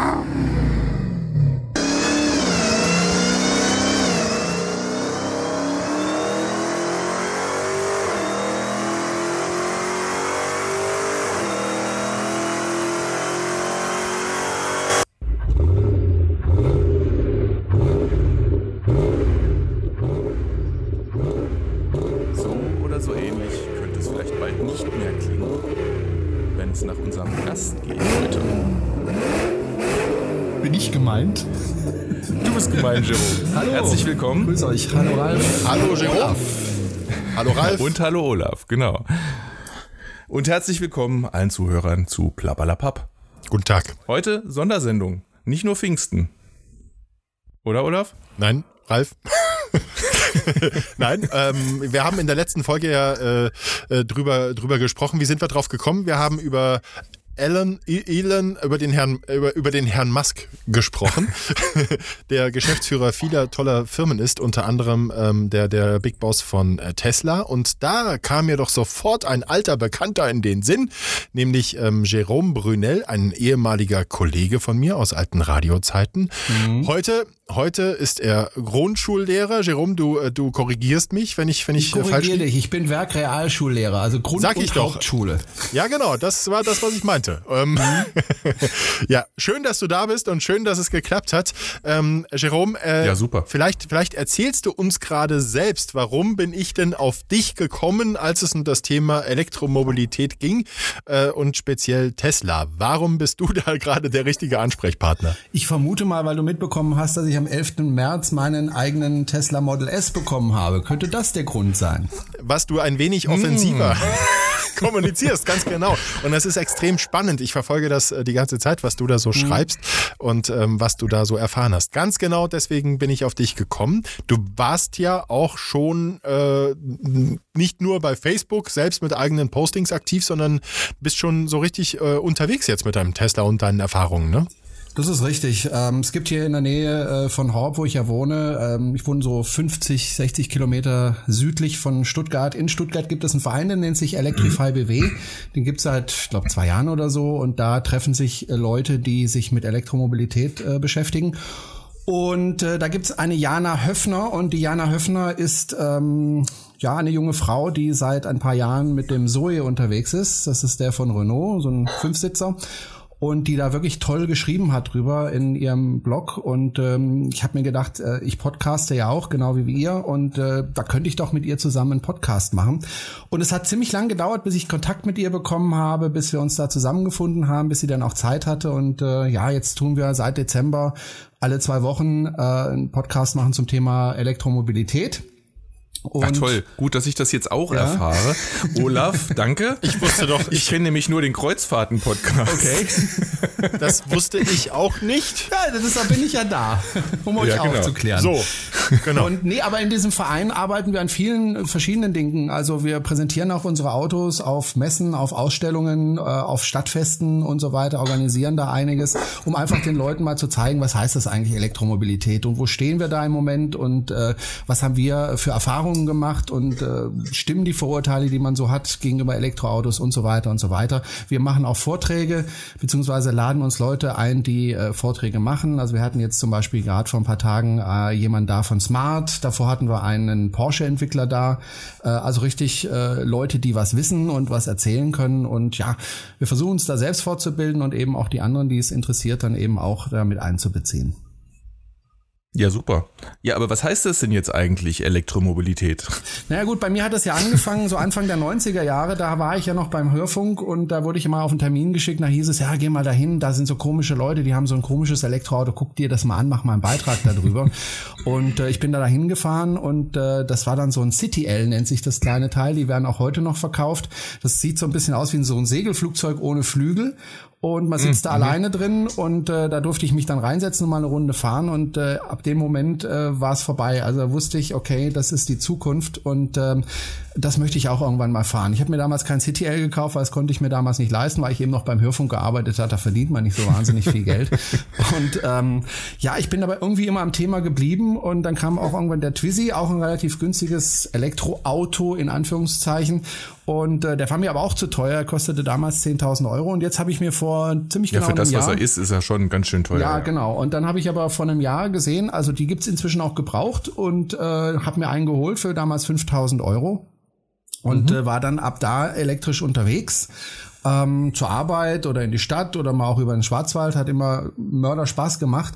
So willkommen. Grüß euch. Hallo Ralf. Hallo Jerome. Hallo Ralf. Und hallo Olaf, genau. Und herzlich willkommen allen Zuhörern zu Plappalapapp. Guten Tag. Heute Sondersendung, nicht nur Pfingsten. Oder Olaf? Nein, Ralf. Nein, ähm, wir haben in der letzten Folge ja äh, äh, drüber, drüber gesprochen. Wie sind wir drauf gekommen? Wir haben über Elon, Elon über den Herrn über, über den Herrn Musk gesprochen, der Geschäftsführer vieler toller Firmen ist, unter anderem ähm, der der Big Boss von äh, Tesla. Und da kam mir doch sofort ein alter Bekannter in den Sinn, nämlich ähm, Jerome Brunel, ein ehemaliger Kollege von mir aus alten Radiozeiten. Heute heute ist er Grundschullehrer. Jerome, du äh, du korrigierst mich, wenn ich wenn ich, Ich äh, falsch korrigiere liege. dich. Ich bin Werkrealschullehrer, also Grund- Sag ich und doch. Hauptschule. Ja, genau, das war das, was ich meinte. Ähm, ja, schön, dass du da bist und schön, dass es geklappt hat. Ähm, Jerome, äh, Ja, super. Vielleicht, vielleicht erzählst du uns gerade selbst, warum bin ich denn auf dich gekommen, als es um das Thema Elektromobilität ging äh, und speziell Tesla. Warum bist du da gerade der richtige Ansprechpartner? Ich vermute mal, weil du mitbekommen hast, dass ich am 11. März meinen eigenen Tesla Model S bekommen habe. Könnte das der Grund sein? was du ein wenig offensiver kommunizierst, ganz genau. Und das ist extrem spannend. Ich verfolge das äh, die ganze Zeit, was du da so schreibst und ähm, was du da so erfahren hast. Ganz genau deswegen bin ich auf dich gekommen. Du warst ja auch schon äh, nicht nur bei Facebook selbst mit eigenen Postings aktiv, sondern bist schon so richtig äh, unterwegs jetzt mit deinem Tesla und deinen Erfahrungen, ne? Das ist richtig. Ähm, es gibt hier in der Nähe äh, von Horb, wo ich ja wohne, ähm, ich wohne so 50, 60 Kilometer südlich von Stuttgart. In Stuttgart gibt es einen Verein, der nennt sich Electrify BW. Den gibt's seit, ich glaube, zwei Jahren oder so. Und da treffen sich äh, Leute, die sich mit Elektromobilität äh, beschäftigen. Und äh, da gibt's eine Jana Höfner und die Jana Höfner ist ähm, ja eine junge Frau, die seit ein paar Jahren mit dem Zoe unterwegs ist. Das ist der von Renault, so ein Fünfsitzer und die da wirklich toll geschrieben hat drüber in ihrem Blog. Und ähm, ich habe mir gedacht, äh, ich podcaste ja auch, genau wie ihr. Und äh, da könnte ich doch mit ihr zusammen einen Podcast machen. Und es hat ziemlich lang gedauert, bis ich Kontakt mit ihr bekommen habe, bis wir uns da zusammengefunden haben, bis sie dann auch Zeit hatte. Und äh, ja, jetzt tun wir seit Dezember alle zwei Wochen äh, einen Podcast machen zum Thema Elektromobilität. Und Ach toll, gut, dass ich das jetzt auch Ja. erfahre. Olaf, danke. Ich wusste doch, Ich kenne nämlich nur den Kreuzfahrten-Podcast. Okay. das wusste ich auch nicht. Ja, das ist, da bin ich ja da, um euch Ja, genau. aufzuklären. So, genau. Und nee, aber in diesem Verein arbeiten wir an vielen verschiedenen Dingen. Also wir präsentieren auch unsere Autos auf Messen, auf Ausstellungen, äh, auf Stadtfesten und so weiter, organisieren da einiges, um einfach den Leuten mal zu zeigen, was heißt das eigentlich Elektromobilität und wo stehen wir da im Moment und äh, was haben wir für Erfahrungen gemacht und äh, stimmen die Vorurteile, die man so hat gegenüber Elektroautos und so weiter und so weiter. Wir machen auch Vorträge, beziehungsweise laden uns Leute ein, die äh, Vorträge machen. Also wir hatten jetzt zum Beispiel gerade vor ein paar Tagen äh, jemand da von Smart, davor hatten wir einen Porsche-Entwickler da. Äh, also richtig äh, Leute, die was wissen und was erzählen können. Und ja, wir versuchen uns da selbst fortzubilden und eben auch die anderen, die es interessiert, dann eben auch damit einzubeziehen. Ja, super. Ja, aber was heißt das denn jetzt eigentlich, Elektromobilität? Naja gut, bei mir hat das ja angefangen, so Anfang der 90er Jahre, da war ich ja noch beim Hörfunk und da wurde ich immer auf einen Termin geschickt, da hieß es, ja, geh mal dahin, da sind so komische Leute, die haben so ein komisches Elektroauto, guck dir das mal an, mach mal einen Beitrag darüber. und äh, ich bin da dahin gefahren und äh, das war dann so ein City L, nennt sich das kleine Teil, die werden auch heute noch verkauft. Das sieht so ein bisschen aus wie so ein Segelflugzeug ohne Flügel und man sitzt da alleine drin und äh, da durfte ich mich dann reinsetzen und mal eine Runde fahren und äh, ab dem Moment äh, war es vorbei. Also wusste ich, okay, das ist die Zukunft und ähm, das möchte ich auch irgendwann mal fahren. Ich habe mir damals kein CTL gekauft, weil das konnte ich mir damals nicht leisten, weil ich eben noch beim Hörfunk gearbeitet habe. Da verdient man nicht so wahnsinnig viel Geld. Und ähm, ja, ich bin aber irgendwie immer am Thema geblieben und dann kam auch irgendwann der Twizy, auch ein relativ günstiges Elektroauto in Anführungszeichen. Und äh, der war mir aber auch zu teuer, kostete damals 10.000 Euro. Und jetzt habe ich mir vor ziemlich ja, genau für das, Jahr, was er ist, ist er schon ganz schön teuer. Ja, genau. Und dann habe ich aber vor einem Jahr gesehen, also die gibt's inzwischen auch gebraucht und äh, habe mir einen geholt für damals 5.000 Euro und mhm. äh, war dann ab da elektrisch unterwegs. Ähm, zur Arbeit oder in die Stadt oder mal auch über den Schwarzwald, hat immer Mörder Spaß gemacht.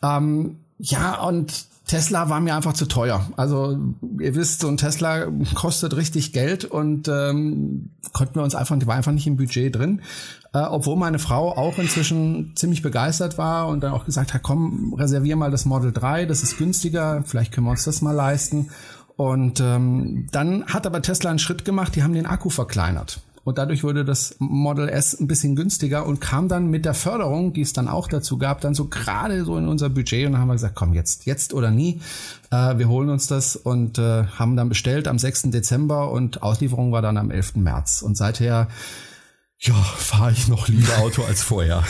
Ähm, ja, und Tesla war mir einfach zu teuer. Also ihr wisst, so ein Tesla kostet richtig Geld und ähm, konnten wir uns einfach, die war einfach nicht im Budget drin. Äh, obwohl meine Frau auch inzwischen ziemlich begeistert war und dann auch gesagt hat, komm, reservier mal das Model 3, das ist günstiger, vielleicht können wir uns das mal leisten. Und ähm, dann hat aber Tesla einen Schritt gemacht, die haben den Akku verkleinert. Und dadurch wurde das Model S ein bisschen günstiger und kam dann mit der Förderung, die es dann auch dazu gab, dann so gerade so in unser Budget. Und dann haben wir gesagt, komm, jetzt, jetzt oder nie. Äh, wir holen uns das und äh, haben dann bestellt am 6. Dezember und Auslieferung war dann am 11. März. Und seither ja, fahre ich noch lieber Auto als vorher.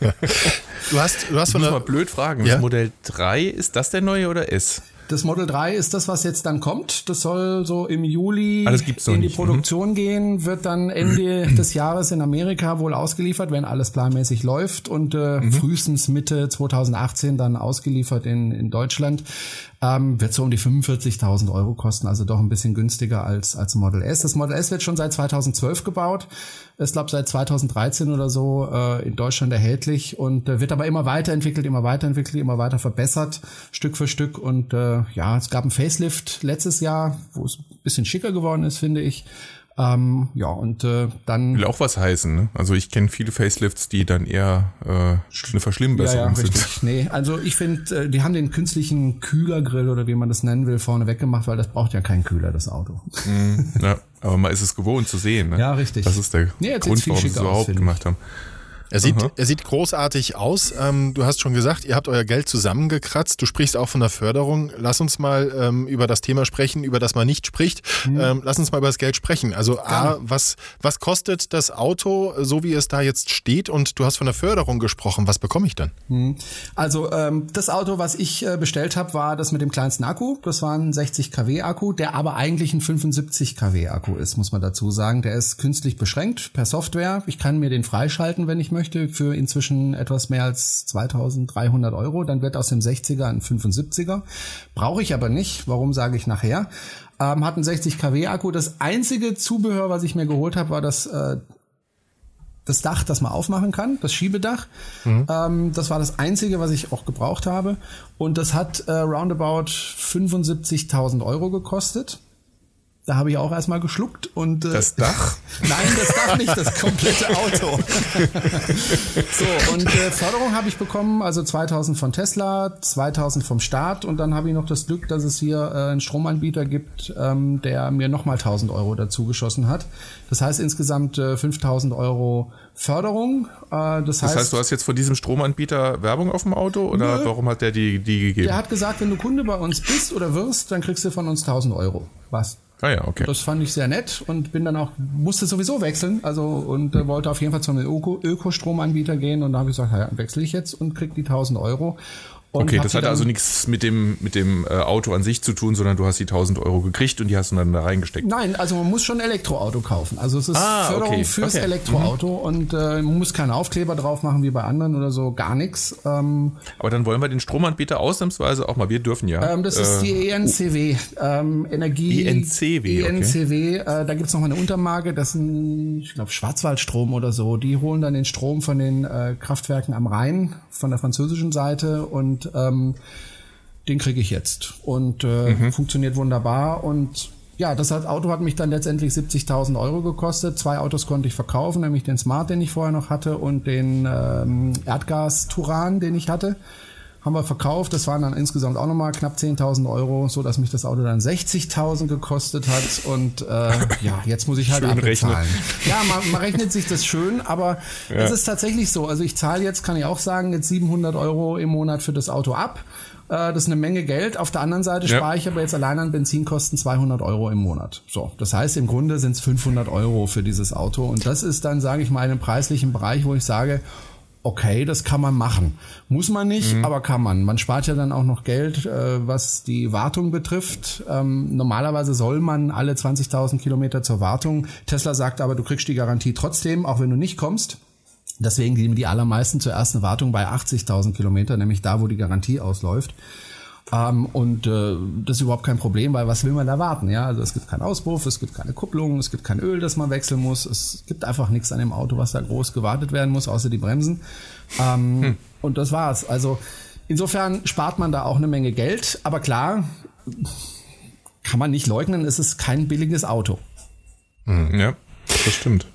du hast, du hast von der mal blöd fragen. Ja? Das Modell 3, ist das der neue oder S? Das Model 3 ist das, was jetzt dann kommt. Das soll so im Juli in die mhm. Produktion mhm. gehen, wird dann Ende des Jahres in Amerika wohl ausgeliefert, wenn alles planmäßig läuft und äh, mhm. frühestens Mitte 2018 dann ausgeliefert in, in Deutschland. Ähm, wird so um die 45.000 Euro kosten, also doch ein bisschen günstiger als, als Model S. Das Model S wird schon seit 2012 gebaut, ist glaube seit 2013 oder so äh, in Deutschland erhältlich und äh, wird aber immer weiterentwickelt, immer weiterentwickelt, immer weiter verbessert, Stück für Stück. Und äh, ja, es gab ein Facelift letztes Jahr, wo es ein bisschen schicker geworden ist, finde ich. Ähm, ja, und äh, dann. Will auch was heißen, ne? Also ich kenne viele Facelifts, die dann eher äh, eine Verschlimmbesserung ja, ja, sind. Richtig. Nee, also ich finde, äh, die haben den künstlichen Kühlergrill oder wie man das nennen will, vorne weggemacht, weil das braucht ja keinen Kühler, das Auto. Mm, ja, aber man ist es gewohnt zu sehen, ne? Ja, richtig. Das ist der nee, Grund, warum sie es überhaupt gemacht haben. Er sieht, er sieht großartig aus. Ähm, du hast schon gesagt, ihr habt euer Geld zusammengekratzt. Du sprichst auch von der Förderung. Lass uns mal ähm, über das Thema sprechen, über das man nicht spricht. Mhm. Ähm, lass uns mal über das Geld sprechen. Also A, was, was kostet das Auto, so wie es da jetzt steht? Und du hast von der Förderung gesprochen. Was bekomme ich dann? Mhm. Also ähm, das Auto, was ich äh, bestellt habe, war das mit dem kleinsten Akku. Das war ein 60 kW Akku, der aber eigentlich ein 75 kW Akku ist, muss man dazu sagen. Der ist künstlich beschränkt per Software. Ich kann mir den freischalten, wenn ich möchte, für inzwischen etwas mehr als 2300 Euro. Dann wird aus dem 60er ein 75er. Brauche ich aber nicht. Warum sage ich nachher? Ähm, hat einen 60 kW Akku. Das einzige Zubehör, was ich mir geholt habe, war das äh, das Dach, das man aufmachen kann, das Schiebedach. Mhm. Ähm, das war das Einzige, was ich auch gebraucht habe. Und das hat äh, roundabout 75.000 Euro gekostet. Da habe ich auch erstmal geschluckt und äh, das Dach? Nein, das Dach nicht, das komplette Auto. so und äh, Förderung habe ich bekommen, also 2000 von Tesla, 2000 vom Staat und dann habe ich noch das Glück, dass es hier äh, einen Stromanbieter gibt, ähm, der mir nochmal 1000 Euro dazu geschossen hat. Das heißt insgesamt äh, 5000 Euro Förderung. Äh, das, heißt, das heißt, du hast jetzt von diesem Stromanbieter Werbung auf dem Auto oder nö, warum hat der die, die gegeben? Der hat gesagt, wenn du Kunde bei uns bist oder wirst, dann kriegst du von uns 1000 Euro. Was? Ah ja, okay. Das fand ich sehr nett und bin dann auch, musste sowieso wechseln, also und äh, wollte auf jeden Fall zu einem Öko Ökostromanbieter gehen und da habe ich gesagt, ja, wechsle ich jetzt und krieg die 1000 Euro. Okay, das hatte also nichts mit dem, mit dem äh, Auto an sich zu tun, sondern du hast die 1000 Euro gekriegt und die hast du dann da reingesteckt. Nein, also man muss schon ein Elektroauto kaufen. Also es ist ah, Förderung okay. fürs okay. Elektroauto mhm. und äh, man muss keine Aufkleber drauf machen wie bei anderen oder so, gar nichts. Ähm, Aber dann wollen wir den Stromanbieter ausnahmsweise auch mal, wir dürfen ja. Ähm, das ist die äh, ENCW, ähm, Energie. ENCW, ENCW, okay. äh, da gibt's noch mal eine Untermarke, das sind, ich glaube, Schwarzwaldstrom oder so. Die holen dann den Strom von den äh, Kraftwerken am Rhein, von der französischen Seite und ähm, den kriege ich jetzt. Und äh, mhm. funktioniert wunderbar. Und ja, das Auto hat mich dann letztendlich 70.000 Euro gekostet. Zwei Autos konnte ich verkaufen, nämlich den Smart, den ich vorher noch hatte, und den ähm, Erdgas-Turan, den ich hatte. Haben wir verkauft. Das waren dann insgesamt auch nochmal knapp 10.000 Euro, so dass mich das Auto dann 60.000 gekostet hat. Und äh, ja, jetzt muss ich halt schön abbezahlen. Ja, man, man, rechnet sich das schön, aber ja. es ist tatsächlich so. Also ich zahle jetzt, kann ich auch sagen, jetzt 700 Euro im Monat für das Auto ab. Äh, das ist eine Menge Geld. Auf der anderen Seite ja. spare ich aber jetzt allein an Benzinkosten 200 Euro im Monat. So, das heißt, im Grunde sind es 500 Euro für dieses Auto. Und das ist dann, sage ich mal, in einem preislichen Bereich, wo ich sage, okay, das kann man machen. Muss man nicht, mhm. aber kann man. Man spart ja dann auch noch Geld, äh, was die Wartung betrifft. Ähm, normalerweise soll man alle 20.000 Kilometer zur Wartung. Tesla sagt aber, du kriegst die Garantie trotzdem, auch wenn du nicht kommst. Deswegen geben die allermeisten zur ersten Wartung bei 80.000 Kilometer, nämlich da, wo die Garantie ausläuft. Ähm, und äh, das ist überhaupt kein Problem, weil was will man da warten? Ja, also es gibt keinen Auspuff, es gibt keine Kupplung, es gibt kein Öl, das man wechseln muss. Es gibt einfach nichts an dem Auto, was da groß gewartet werden muss, außer die Bremsen. Ähm, hm. Und das war's. Also insofern spart man da auch eine Menge Geld. Aber klar, kann man nicht leugnen, es ist kein billiges Auto. Hm, ja, das stimmt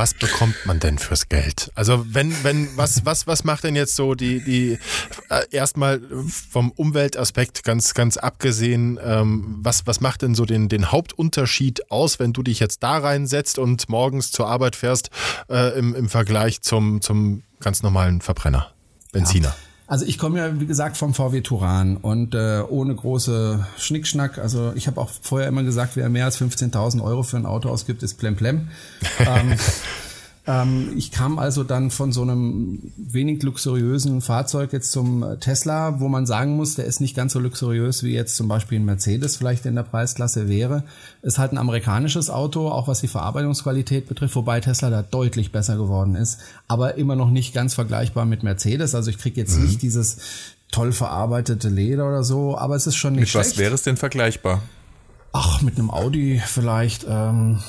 was bekommt man denn fürs Geld? Also wenn, wenn, was, was, was macht denn jetzt so die, die äh, erstmal vom Umweltaspekt ganz, ganz abgesehen, ähm, was, was macht denn so den, den Hauptunterschied aus, wenn du dich jetzt da reinsetzt und morgens zur Arbeit fährst äh, im, im Vergleich zum, zum ganz normalen Verbrenner, Benziner? Ja. Also ich komme ja, wie gesagt, vom VW Turan und äh, ohne große Schnickschnack. Also ich habe auch vorher immer gesagt, wer mehr als 15.000 Euro für ein Auto ausgibt, ist plemplem. ähm, ähm, ich kam also dann von so einem wenig luxuriösen Fahrzeug jetzt zum Tesla, wo man sagen muss, der ist nicht ganz so luxuriös wie jetzt zum Beispiel ein Mercedes vielleicht in der Preisklasse wäre. Ist halt ein amerikanisches Auto, auch was die Verarbeitungsqualität betrifft, wobei Tesla da deutlich besser geworden ist, aber immer noch nicht ganz vergleichbar mit Mercedes. Also ich kriege jetzt mhm. nicht dieses toll verarbeitete Leder oder so, aber es ist schon nicht mit schlecht. was wäre es denn vergleichbar? Ach, mit einem Audi vielleicht. Ähm,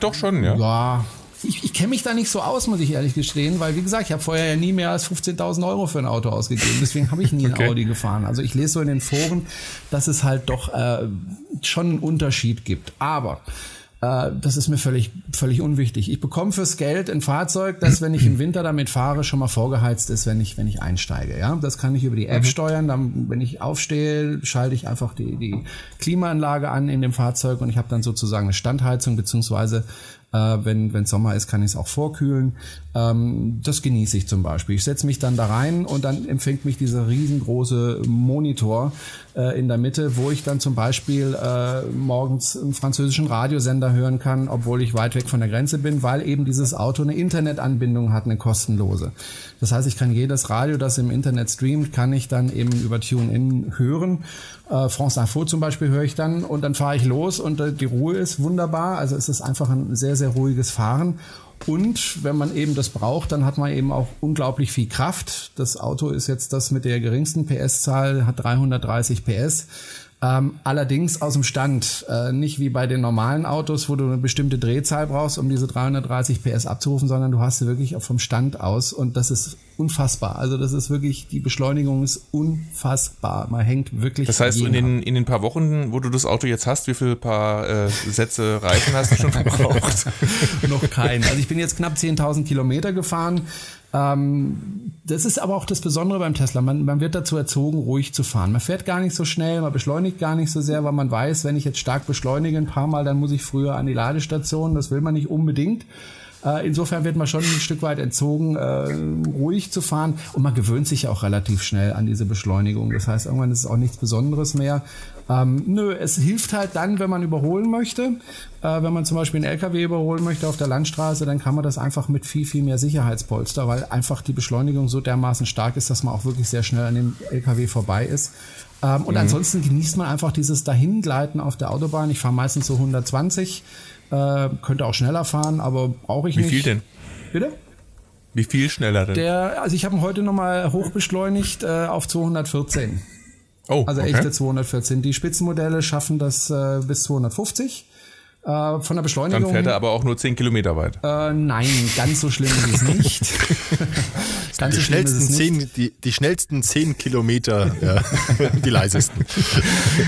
Doch schon, ja. Ja, ich, ich kenne mich da nicht so aus, muss ich ehrlich gestehen, weil wie gesagt, ich habe vorher ja nie mehr als 15.000 Euro für ein Auto ausgegeben. Deswegen habe ich nie okay. ein Audi gefahren. Also ich lese so in den Foren, dass es halt doch äh, schon einen Unterschied gibt. Aber äh, das ist mir völlig, völlig unwichtig. Ich bekomme fürs Geld ein Fahrzeug, das, wenn ich im Winter damit fahre, schon mal vorgeheizt ist, wenn ich, wenn ich einsteige. Ja, das kann ich über die App mhm. steuern. Dann, wenn ich aufstehe, schalte ich einfach die, die Klimaanlage an in dem Fahrzeug und ich habe dann sozusagen eine Standheizung beziehungsweise äh, wenn wenn Sommer ist, kann ich es auch vorkühlen. Ähm, das genieße ich zum Beispiel. Ich setze mich dann da rein und dann empfängt mich dieser riesengroße Monitor äh, in der Mitte, wo ich dann zum Beispiel äh, morgens einen französischen Radiosender hören kann, obwohl ich weit weg von der Grenze bin, weil eben dieses Auto eine Internetanbindung hat, eine kostenlose. Das heißt, ich kann jedes Radio, das im Internet streamt, kann ich dann eben über TuneIn hören. Äh, France Info zum Beispiel höre ich dann und dann fahre ich los und äh, die Ruhe ist wunderbar. Also es ist einfach ein sehr, sehr ruhiges Fahren. Und wenn man eben das braucht, dann hat man eben auch unglaublich viel Kraft. Das Auto ist jetzt das mit der geringsten PS-Zahl, hat 330 PS. Ähm, allerdings aus dem Stand, äh, nicht wie bei den normalen Autos, wo du eine bestimmte Drehzahl brauchst, um diese 330 PS abzurufen, sondern du hast sie wirklich vom Stand aus und das ist unfassbar. Also das ist wirklich, die Beschleunigung ist unfassbar. Man hängt wirklich. Das heißt, in den, in den paar Wochen, wo du das Auto jetzt hast, wie viele paar äh, Sätze Reifen hast du schon verbraucht? Noch keinen. Also ich bin jetzt knapp 10.000 Kilometer gefahren. Ähm, das ist aber auch das Besondere beim Tesla. Man, man wird dazu erzogen, ruhig zu fahren. Man fährt gar nicht so schnell, man beschleunigt gar nicht so sehr, weil man weiß, wenn ich jetzt stark beschleunige ein paar Mal, dann muss ich früher an die Ladestation. Das will man nicht unbedingt. Äh, insofern wird man schon ein Stück weit entzogen, äh, ruhig zu fahren und man gewöhnt sich ja auch relativ schnell an diese Beschleunigung. Das heißt, irgendwann ist es auch nichts Besonderes mehr. Ähm, nö, es hilft halt dann, wenn man überholen möchte. Äh, wenn man zum Beispiel einen LKW überholen möchte auf der Landstraße, dann kann man das einfach mit viel, viel mehr Sicherheitspolster, weil einfach die Beschleunigung so dermaßen stark ist, dass man auch wirklich sehr schnell an dem LKW vorbei ist. Ähm, und mhm. ansonsten genießt man einfach dieses Dahingleiten auf der Autobahn. Ich fahre meistens so 120 äh, könnte auch schneller fahren, aber brauche ich Wie nicht. Wie viel denn? Bitte? Wie viel schneller denn? Der, also ich habe ihn heute nochmal hochbeschleunigt äh, auf 214. Oh, also okay. echte 214. Die Spitzenmodelle schaffen das äh, bis 250. Äh, von der Beschleunigung. Dann fährt er aber auch nur 10 Kilometer weit. Äh, nein, ganz so schlimm ist es nicht. ganz die, schnellsten. 10, die, die schnellsten 10 Kilometer, ja, die leisesten.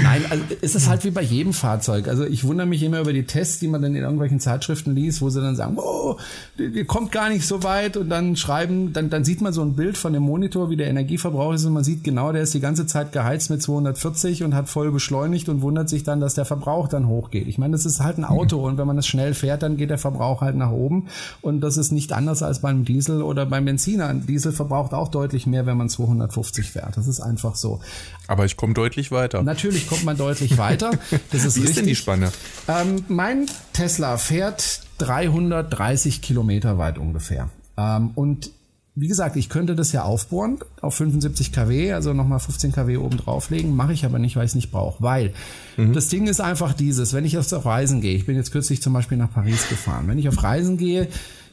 Nein, also es ist halt wie bei jedem Fahrzeug. Also ich wundere mich immer über die Tests, die man dann in irgendwelchen Zeitschriften liest, wo sie dann sagen, oh, die, die kommt gar nicht so weit und dann schreiben, dann, dann sieht man so ein Bild von dem Monitor, wie der Energieverbrauch ist und man sieht genau, der ist die ganze Zeit geheizt mit 240 und hat voll beschleunigt und wundert sich dann, dass der Verbrauch dann hochgeht. Ich meine, das ist halt ein Auto und wenn man es schnell fährt, dann geht der Verbrauch halt nach oben und das ist nicht anders als beim Diesel oder beim Benziner. Ein Diesel verbraucht auch deutlich mehr, wenn man 250 fährt. Das ist einfach so. Aber ich komme deutlich weiter. Natürlich kommt man deutlich weiter. Das ist Wie richtig. ist denn die Spanne? Ähm, mein Tesla fährt 330 Kilometer weit ungefähr. Ähm, und wie gesagt, ich könnte das ja aufbohren auf 75 kW, also nochmal 15 kW oben drauflegen, mache ich aber nicht, weil ich es nicht brauche. Weil mhm. das Ding ist einfach dieses, wenn ich auf Reisen gehe, ich bin jetzt kürzlich zum Beispiel nach Paris gefahren, wenn ich auf Reisen gehe,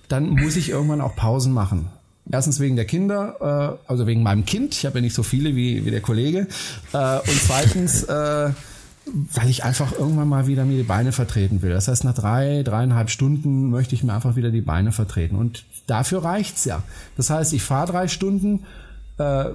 dann muss ich irgendwann auch Pausen machen. Erstens wegen der Kinder, äh, also wegen meinem Kind, ich habe ja nicht so viele wie, wie der Kollege. Äh, und zweitens, äh, weil ich einfach irgendwann mal wieder mir die Beine vertreten will. Das heißt, nach drei, dreieinhalb Stunden möchte ich mir einfach wieder die Beine vertreten. Und dafür reicht's ja. Das heißt, ich fahre drei Stunden, äh,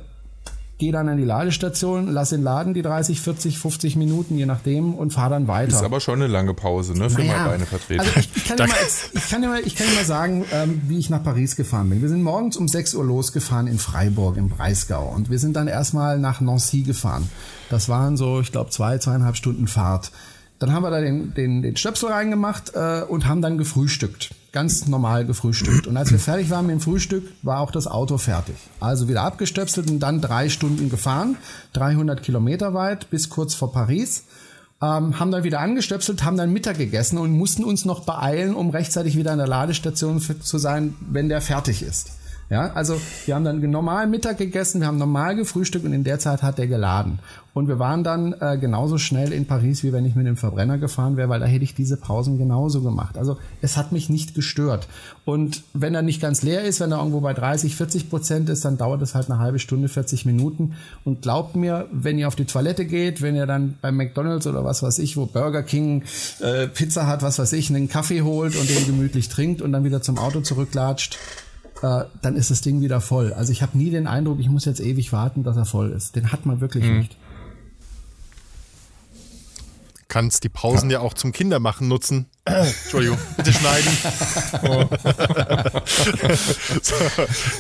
gehe dann an die Ladestation, lasse ihn laden die 30, 40, 50 Minuten, je nachdem, und fahre dann weiter. Ist aber schon eine lange Pause, ne? Für naja, mal Beine vertreten. Also ich, ich, kann dir mal, ich, kann dir mal, ich kann dir mal sagen, ähm, wie ich nach Paris gefahren bin. Wir sind morgens um 6 Uhr losgefahren in Freiburg im Breisgau und wir sind dann erstmal nach Nancy gefahren. Das waren so, ich glaube, zwei, zweieinhalb Stunden Fahrt. Dann haben wir da den, den, den Stöpsel reingemacht äh, und haben dann gefrühstückt. Ganz normal gefrühstückt. Und als wir fertig waren mit dem Frühstück, war auch das Auto fertig. Also wieder abgestöpselt und dann drei Stunden gefahren, 300 Kilometer weit bis kurz vor Paris. Ähm, haben dann wieder angestöpselt, haben dann Mittag gegessen und mussten uns noch beeilen, um rechtzeitig wieder an der Ladestation zu sein, wenn der fertig ist. Ja, also wir haben dann normal Mittag gegessen, wir haben normal gefrühstückt und in der Zeit hat der geladen. Und wir waren dann äh, genauso schnell in Paris, wie wenn ich mit dem Verbrenner gefahren wäre, weil da hätte ich diese Pausen genauso gemacht. Also es hat mich nicht gestört. Und wenn er nicht ganz leer ist, wenn er irgendwo bei 30, 40 Prozent ist, dann dauert es halt eine halbe Stunde, 40 Minuten. Und glaubt mir, wenn ihr auf die Toilette geht, wenn ihr dann beim McDonalds oder was weiß ich, wo Burger King äh, Pizza hat, was weiß ich, einen Kaffee holt und den gemütlich trinkt und dann wieder zum Auto zurücklatscht, äh, dann ist das Ding wieder voll. Also ich habe nie den Eindruck, ich muss jetzt ewig warten, dass er voll ist. Den hat man wirklich mhm. nicht. Kannst die Pausen ja. ja auch zum Kindermachen nutzen. Entschuldigung, bitte schneiden. Oh. so,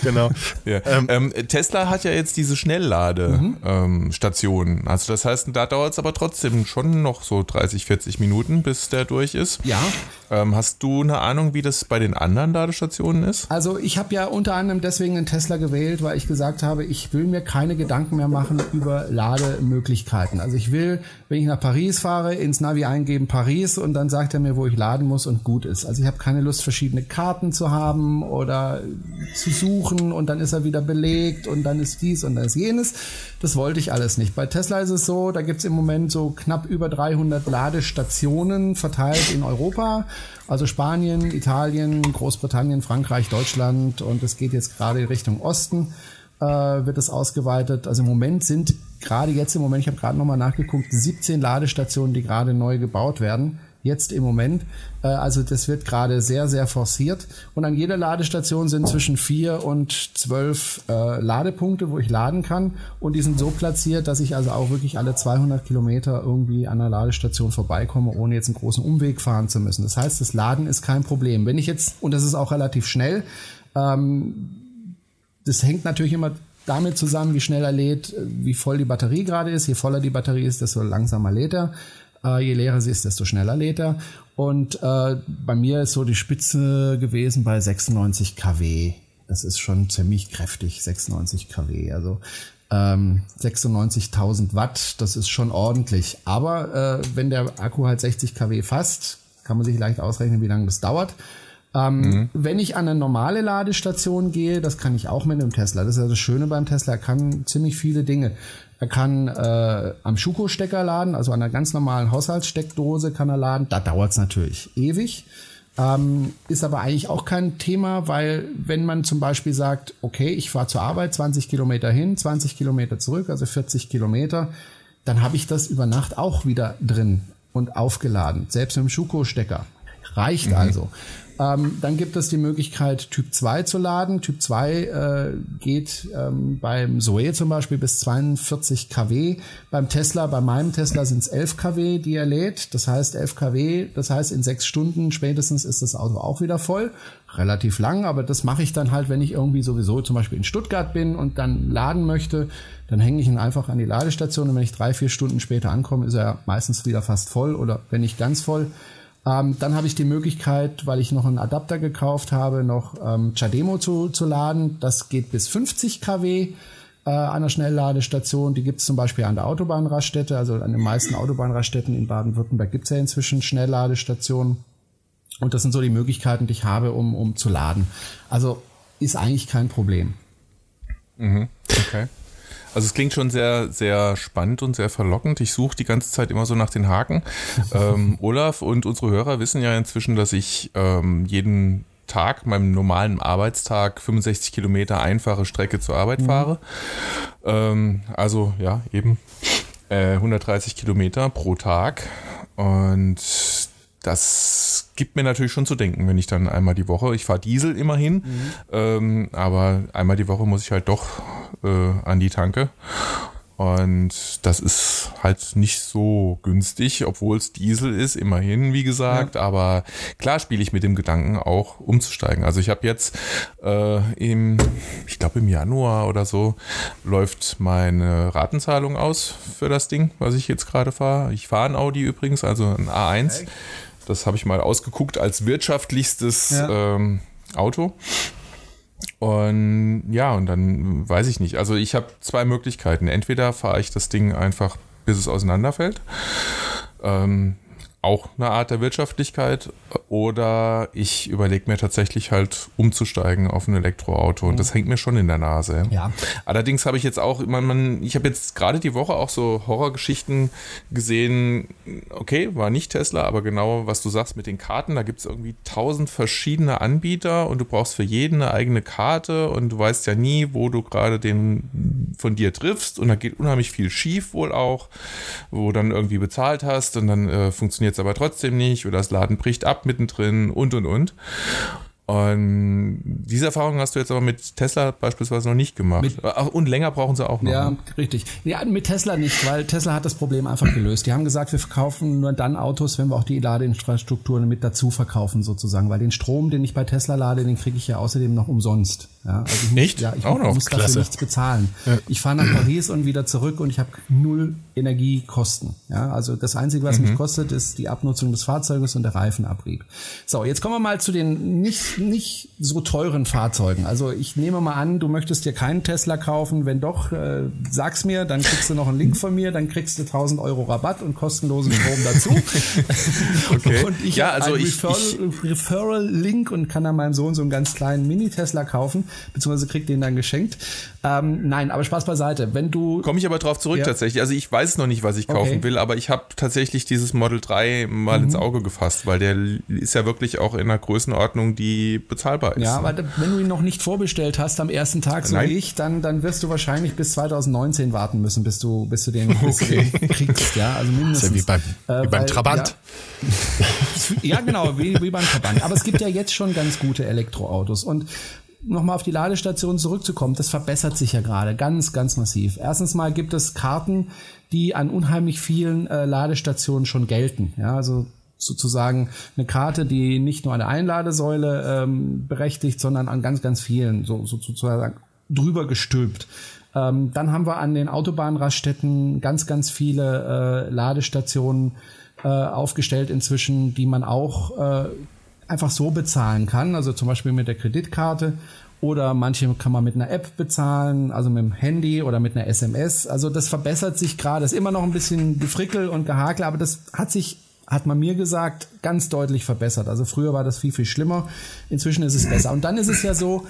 genau. Ja. Ähm, ähm, Tesla hat ja jetzt diese Schnellladestationen. Mhm. Ähm, also das heißt, da dauert es aber trotzdem schon noch so 30, 40 Minuten, bis der durch ist. Ja. Ähm, hast du eine Ahnung, wie das bei den anderen Ladestationen ist? Also ich habe ja unter anderem deswegen einen Tesla gewählt, weil ich gesagt habe, ich will mir keine Gedanken mehr machen über Lademöglichkeiten. Also ich will, wenn ich nach Paris fahre, ins Navi eingeben Paris und dann sagt er mir, wo ich laden muss und gut ist. Also ich habe keine Lust, verschiedene Karten zu haben oder zu suchen und dann ist er wieder belegt und dann ist dies und dann ist jenes. Das wollte ich alles nicht. Bei Tesla ist es so, da gibt es im Moment so knapp über 300 Ladestationen verteilt in Europa. Also Spanien, Italien, Großbritannien, Frankreich, Deutschland und es geht jetzt gerade in Richtung Osten äh, wird es ausgeweitet. Also im Moment sind gerade jetzt im Moment, ich habe gerade nochmal nachgeguckt, 17 Ladestationen, die gerade neu gebaut werden jetzt im Moment. Äh, also das wird gerade sehr, sehr forciert. Und an jeder Ladestation sind zwischen vier und zwölf äh, Ladepunkte, wo ich laden kann. Und die sind so platziert, dass ich also auch wirklich alle 200 Kilometer irgendwie an der Ladestation vorbeikomme, ohne jetzt einen großen Umweg fahren zu müssen. Das heißt, das Laden ist kein Problem. Wenn ich jetzt, und das ist auch relativ schnell, ähm, das hängt natürlich immer damit zusammen, wie schnell er lädt, wie voll die Batterie gerade ist. Je voller die Batterie ist, desto langsamer lädt er. Äh, je leerer sie ist, desto schneller lädt er. Und äh, bei mir ist so die Spitze gewesen bei 96 kW. Das ist schon ziemlich kräftig, 96 kW. Also ähm, 96.000 Watt, das ist schon ordentlich. Aber äh, wenn der Akku halt 60 kW fasst, kann man sich leicht ausrechnen, wie lange das dauert. Ähm, mhm. Wenn ich an eine normale Ladestation gehe, das kann ich auch mit einem Tesla. Das ist ja das Schöne beim Tesla, er kann ziemlich viele Dinge. Er kann äh, am Schuko-Stecker laden, also an einer ganz normalen Haushaltssteckdose kann er laden. Da dauert es natürlich ewig. Ähm, ist aber eigentlich auch kein Thema, weil wenn man zum Beispiel sagt, okay, ich fahre zur Arbeit 20 Kilometer hin, 20 Kilometer zurück, also 40 Kilometer, dann habe ich das über Nacht auch wieder drin und aufgeladen, selbst mit dem Schuko-Stecker. Reicht mhm. also. Ähm, dann gibt es die Möglichkeit, Typ 2 zu laden. Typ 2 äh, geht ähm, beim Zoe zum Beispiel bis 42 kW. Beim Tesla, bei meinem Tesla sind es 11 kW, die er lädt. Das heißt 11 kW, das heißt in sechs Stunden spätestens ist das Auto auch wieder voll. Relativ lang, aber das mache ich dann halt, wenn ich irgendwie sowieso zum Beispiel in Stuttgart bin und dann laden möchte. Dann hänge ich ihn einfach an die Ladestation und wenn ich drei, vier Stunden später ankomme, ist er meistens wieder fast voll oder wenn nicht ganz voll. Ähm, dann habe ich die Möglichkeit, weil ich noch einen Adapter gekauft habe, noch ähm, Chademo zu, zu laden. Das geht bis 50 kW äh, an der Schnellladestation. Die gibt es zum Beispiel an der Autobahnraststätte. Also an den meisten Autobahnraststätten in Baden-Württemberg gibt es ja inzwischen Schnellladestationen. Und das sind so die Möglichkeiten, die ich habe, um, um zu laden. Also ist eigentlich kein Problem. Mhm. Okay. Also es klingt schon sehr, sehr spannend und sehr verlockend. Ich suche die ganze Zeit immer so nach den Haken. ähm, Olaf und unsere Hörer wissen ja inzwischen, dass ich ähm, jeden Tag, meinem normalen Arbeitstag, 65 Kilometer einfache Strecke zur Arbeit mhm. fahre. Ähm, also ja, eben äh, 130 Kilometer pro Tag. Und das gibt mir natürlich schon zu denken, wenn ich dann einmal die Woche, ich fahre Diesel immerhin, mhm. ähm, aber einmal die Woche muss ich halt doch äh, an die Tanke. Und das ist halt nicht so günstig, obwohl es Diesel ist, immerhin, wie gesagt. Ja. Aber klar spiele ich mit dem Gedanken auch umzusteigen. Also ich habe jetzt äh, im, ich glaube im Januar oder so, läuft meine Ratenzahlung aus für das Ding, was ich jetzt gerade fahre. Ich fahre ein Audi übrigens, also ein A1. Okay. Das habe ich mal ausgeguckt als wirtschaftlichstes ja. ähm, Auto. Und ja, und dann weiß ich nicht. Also ich habe zwei Möglichkeiten. Entweder fahre ich das Ding einfach, bis es auseinanderfällt. Ähm, auch eine Art der Wirtschaftlichkeit oder ich überlege mir tatsächlich halt umzusteigen auf ein Elektroauto und das hängt mir schon in der Nase. Ja. Allerdings habe ich jetzt auch, man, man, ich habe jetzt gerade die Woche auch so Horrorgeschichten gesehen. Okay, war nicht Tesla, aber genau was du sagst mit den Karten, da gibt es irgendwie tausend verschiedene Anbieter und du brauchst für jeden eine eigene Karte und du weißt ja nie, wo du gerade den von dir triffst und da geht unheimlich viel schief wohl auch, wo dann irgendwie bezahlt hast und dann äh, funktioniert es aber trotzdem nicht oder das Laden bricht ab mittendrin und und und. Und diese Erfahrung hast du jetzt aber mit Tesla beispielsweise noch nicht gemacht. Mit, und länger brauchen sie auch noch. Ja, ne? richtig. Ja, mit Tesla nicht, weil Tesla hat das Problem einfach gelöst. Die haben gesagt, wir verkaufen nur dann Autos, wenn wir auch die Ladeinfrastrukturen mit dazu verkaufen sozusagen, weil den Strom, den ich bei Tesla lade, den kriege ich ja außerdem noch umsonst. Ja, also ich nicht? Muss, ja, ich auch muss, muss dafür nichts bezahlen. Ja. Ich fahre nach Paris und wieder zurück und ich habe null Energiekosten. Ja, also das Einzige, was mhm. mich kostet, ist die Abnutzung des Fahrzeuges und der Reifenabrieb. So, jetzt kommen wir mal zu den nicht, nicht so teuren Fahrzeugen. Also ich nehme mal an, du möchtest dir keinen Tesla kaufen. Wenn doch, äh, sag's mir, dann kriegst du noch einen Link von mir, dann kriegst du 1000 Euro Rabatt und kostenlosen Strom dazu. okay. Und ich ja, also einen Referral-Link Referral und kann dann meinem Sohn so einen ganz kleinen Mini-Tesla kaufen beziehungsweise kriegt den dann geschenkt. Ähm, nein, aber Spaß beiseite. Wenn du. Komme ich aber drauf zurück ja. tatsächlich. Also ich weiß noch nicht, was ich kaufen okay. will, aber ich habe tatsächlich dieses Model 3 mal mhm. ins Auge gefasst, weil der ist ja wirklich auch in einer Größenordnung, die bezahlbar ist. Ja, aber wenn du ihn noch nicht vorbestellt hast am ersten Tag, so Nein. wie ich, dann, dann wirst du wahrscheinlich bis 2019 warten müssen, bis du, bis du den, bis okay. du den kriegst. Ja, also mindestens. Das ist ja wie beim, äh, wie beim weil, Trabant. Ja, ja genau, wie, wie beim Trabant. Aber es gibt ja jetzt schon ganz gute Elektroautos und nochmal auf die Ladestation zurückzukommen, das verbessert sich ja gerade ganz, ganz massiv. Erstens mal gibt es Karten, die an unheimlich vielen äh, Ladestationen schon gelten. Ja, also sozusagen eine Karte, die nicht nur an der Einladesäule ähm, berechtigt, sondern an ganz, ganz vielen, so, so sozusagen drüber gestülpt. Ähm, dann haben wir an den Autobahnraststätten ganz, ganz viele äh, Ladestationen äh, aufgestellt inzwischen, die man auch äh, einfach so bezahlen kann, also zum Beispiel mit der Kreditkarte oder manche kann man mit einer App bezahlen, also mit dem Handy oder mit einer SMS. Also das verbessert sich gerade. Ist immer noch ein bisschen gefrickel und gehakel, aber das hat sich, hat man mir gesagt, ganz deutlich verbessert. Also früher war das viel, viel schlimmer. Inzwischen ist es besser. Und dann ist es ja so,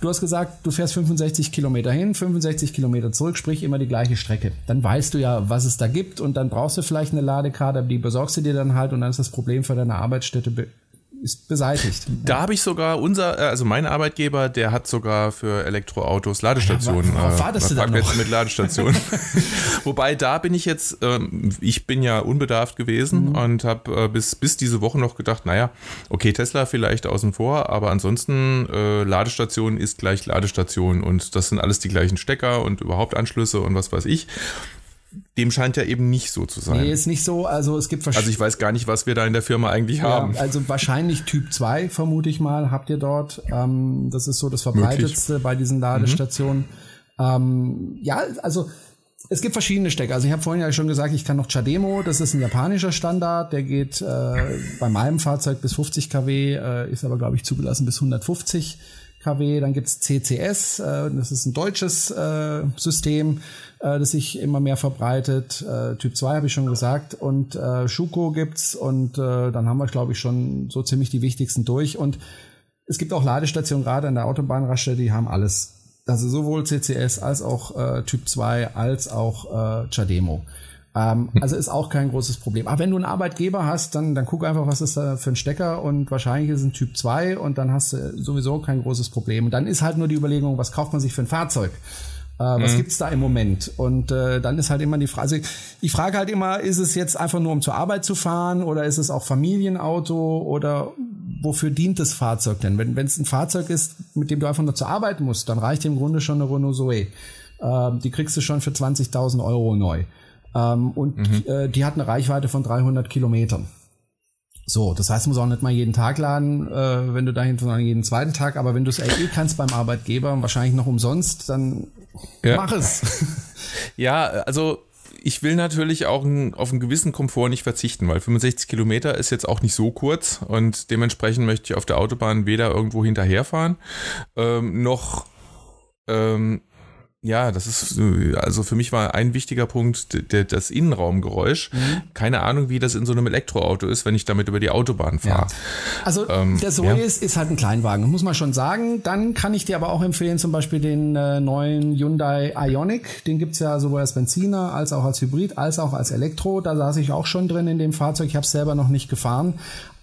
du hast gesagt, du fährst 65 Kilometer hin, 65 Kilometer zurück, sprich immer die gleiche Strecke. Dann weißt du ja, was es da gibt und dann brauchst du vielleicht eine Ladekarte, die besorgst du dir dann halt und dann ist das Problem für deine Arbeitsstätte ist beseitigt. Da habe ich sogar unser, äh, also mein Arbeitgeber, der hat sogar für Elektroautos Ladestationen. Ja, worauf äh, wartest du dann noch? mit Ladestationen. Wobei da bin ich jetzt, ähm, ich bin ja unbedarft gewesen mhm. und habe äh, bis, bis diese Woche noch gedacht, naja, okay, Tesla vielleicht außen vor, aber ansonsten äh, Ladestation ist gleich Ladestation und das sind alles die gleichen Stecker und überhaupt Anschlüsse und was weiß ich dem scheint ja eben nicht so zu sein. Nee, ist nicht so. Also es gibt Also ich weiß gar nicht, was wir da in der Firma eigentlich ja, haben. Also wahrscheinlich Typ 2, vermute ich mal, habt ihr dort. Ähm, das ist so das Verbreitetste Möglich. bei diesen Ladestationen. Mhm. Ähm, ja, also es gibt verschiedene Stecker. Also ich habe vorhin ja schon gesagt, ich kann noch Chademo, das ist ein japanischer Standard, der geht äh, bei meinem Fahrzeug bis 50 kW, äh, ist aber glaube ich zugelassen bis 150 kW. Dann gibt's CCS, äh, das ist ein deutsches äh, System äh, das sich immer mehr verbreitet. Äh, typ 2 habe ich schon gesagt. Und äh, Schuko gibt's und äh, dann haben wir, glaube ich, schon so ziemlich die wichtigsten durch. Und es gibt auch Ladestationen gerade an der Autobahnraststätte, die haben alles. Also sowohl CCS als auch äh, Typ 2 als auch äh, Chademo. Ähm, also ist auch kein großes Problem. Aber wenn du einen Arbeitgeber hast, dann, dann guck einfach, was ist da für ein Stecker und wahrscheinlich ist es ein Typ 2 und dann hast du sowieso kein großes Problem. Und dann ist halt nur die Überlegung, was kauft man sich für ein Fahrzeug? Äh, was mhm. gibt's da im Moment? Und äh, dann ist halt immer die Frage, also ich frage halt immer, ist es jetzt einfach nur um zur Arbeit zu fahren oder ist es auch Familienauto oder wofür dient das Fahrzeug denn? Wenn es ein Fahrzeug ist, mit dem du einfach nur zur Arbeit musst, dann reicht im Grunde schon eine Renault Zoe. Ähm, die kriegst du schon für 20.000 Euro neu. Ähm, und mhm. äh, die hat eine Reichweite von 300 Kilometern. So, das heißt, muss auch nicht mal jeden Tag laden, äh, wenn du dahin, sondern jeden zweiten Tag. Aber wenn du es eh kannst beim Arbeitgeber, wahrscheinlich noch umsonst, dann ja. mach es. Ja, also ich will natürlich auch auf einen gewissen Komfort nicht verzichten, weil 65 Kilometer ist jetzt auch nicht so kurz und dementsprechend möchte ich auf der Autobahn weder irgendwo hinterherfahren, ähm, noch ähm, ja, das ist, also für mich war ein wichtiger Punkt der, das Innenraumgeräusch. Mhm. Keine Ahnung, wie das in so einem Elektroauto ist, wenn ich damit über die Autobahn fahre. Ja. Also ähm, der Zoe ja. ist, ist halt ein Kleinwagen, muss man schon sagen. Dann kann ich dir aber auch empfehlen, zum Beispiel den äh, neuen Hyundai Ionic. Den gibt's ja sowohl als Benziner, als auch als Hybrid, als auch als Elektro. Da saß ich auch schon drin in dem Fahrzeug. Ich habe es selber noch nicht gefahren.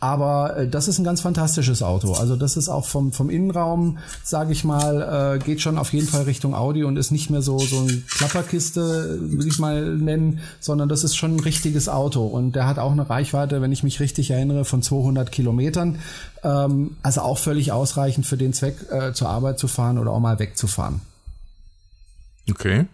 Aber äh, das ist ein ganz fantastisches Auto. Also das ist auch vom, vom Innenraum, sage ich mal, äh, geht schon auf jeden Fall Richtung Audi und ist nicht mehr so, so ein Klapperkiste, will ich mal nennen, sondern das ist schon ein richtiges Auto. Und der hat auch eine Reichweite, wenn ich mich richtig erinnere, von 200 Kilometern. Ähm, also auch völlig ausreichend für den Zweck, äh, zur Arbeit zu fahren oder auch mal wegzufahren. Okay.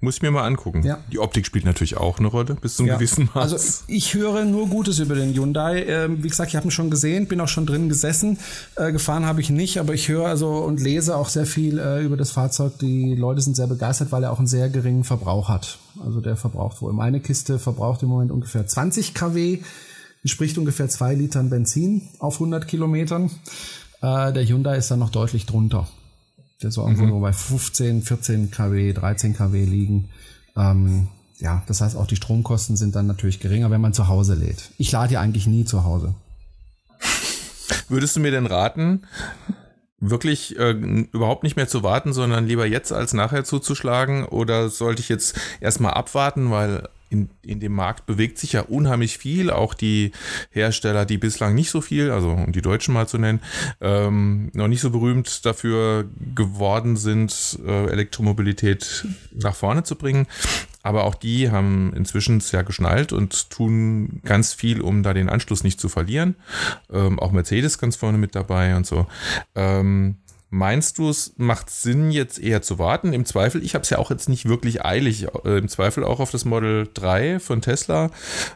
Muss ich mir mal angucken. Ja. Die Optik spielt natürlich auch eine Rolle, bis zu einem ja. gewissen Maß. Also ich höre nur Gutes über den Hyundai. Ähm, wie gesagt, ich habe ihn schon gesehen, bin auch schon drin gesessen. Äh, gefahren habe ich nicht, aber ich höre also und lese auch sehr viel äh, über das Fahrzeug. Die Leute sind sehr begeistert, weil er auch einen sehr geringen Verbrauch hat. Also der verbraucht wohl. Meine Kiste verbraucht im Moment ungefähr 20 kW, entspricht ungefähr zwei Litern Benzin auf 100 Kilometern. Äh, der Hyundai ist dann noch deutlich drunter der soll irgendwo mhm. nur bei 15, 14 kW, 13 kW liegen. Ähm, ja, das heißt auch die Stromkosten sind dann natürlich geringer, wenn man zu Hause lädt. Ich lade ja eigentlich nie zu Hause. Würdest du mir denn raten, wirklich äh, überhaupt nicht mehr zu warten, sondern lieber jetzt als nachher zuzuschlagen? Oder sollte ich jetzt erstmal abwarten, weil in, in dem Markt bewegt sich ja unheimlich viel. Auch die Hersteller, die bislang nicht so viel, also um die Deutschen mal zu nennen, ähm, noch nicht so berühmt dafür geworden sind, äh, Elektromobilität nach vorne zu bringen. Aber auch die haben inzwischen es ja geschnallt und tun ganz viel, um da den Anschluss nicht zu verlieren. Ähm, auch Mercedes ganz vorne mit dabei und so. Ähm, Meinst du, es macht Sinn, jetzt eher zu warten? Im Zweifel, ich habe es ja auch jetzt nicht wirklich eilig, äh, im Zweifel auch auf das Model 3 von Tesla,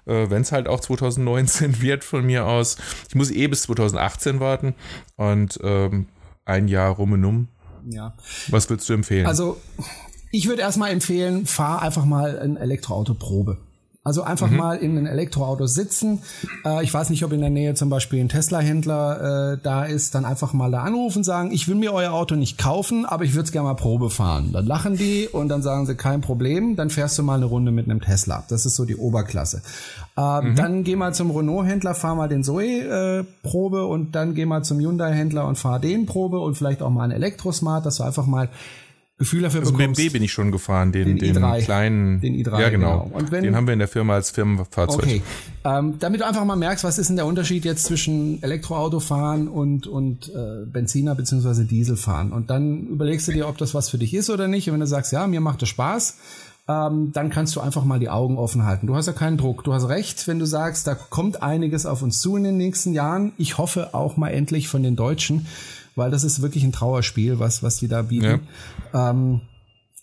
äh, wenn es halt auch 2019 wird von mir aus. Ich muss eh bis 2018 warten und ähm, ein Jahr rum und um. Ja. Was würdest du empfehlen? Also, ich würde erstmal empfehlen, fahr einfach mal ein Elektroauto Probe. Also einfach mhm. mal in ein Elektroauto sitzen. Äh, ich weiß nicht, ob in der Nähe zum Beispiel ein Tesla-Händler äh, da ist, dann einfach mal da anrufen, sagen, ich will mir euer Auto nicht kaufen, aber ich würde es gerne mal Probe fahren. Dann lachen die und dann sagen sie, kein Problem, dann fährst du mal eine Runde mit einem Tesla. Das ist so die Oberklasse. Äh, mhm. Dann geh mal zum Renault-Händler, fahr mal den Zoe äh, Probe und dann geh mal zum Hyundai-Händler und fahr den Probe und vielleicht auch mal ein Elektrosmart, dass du einfach mal Gefühl dafür also bekommst. BMW bin ich schon gefahren, den, den, den i3, kleinen. Den i3, ja, genau. genau. Und wenn, den haben wir in der Firma als Firmenfahrzeug. Okay. Ähm, damit du einfach mal merkst, was ist denn der Unterschied jetzt zwischen Elektroautofahren und, und äh, Benziner bzw. Dieselfahren. Und dann überlegst du dir, ob das was für dich ist oder nicht. Und wenn du sagst, ja, mir macht das Spaß, ähm, dann kannst du einfach mal die Augen offen halten. Du hast ja keinen Druck. Du hast recht, wenn du sagst, da kommt einiges auf uns zu in den nächsten Jahren. Ich hoffe auch mal endlich von den Deutschen weil das ist wirklich ein Trauerspiel, was, was die da bieten. Ja. Ähm,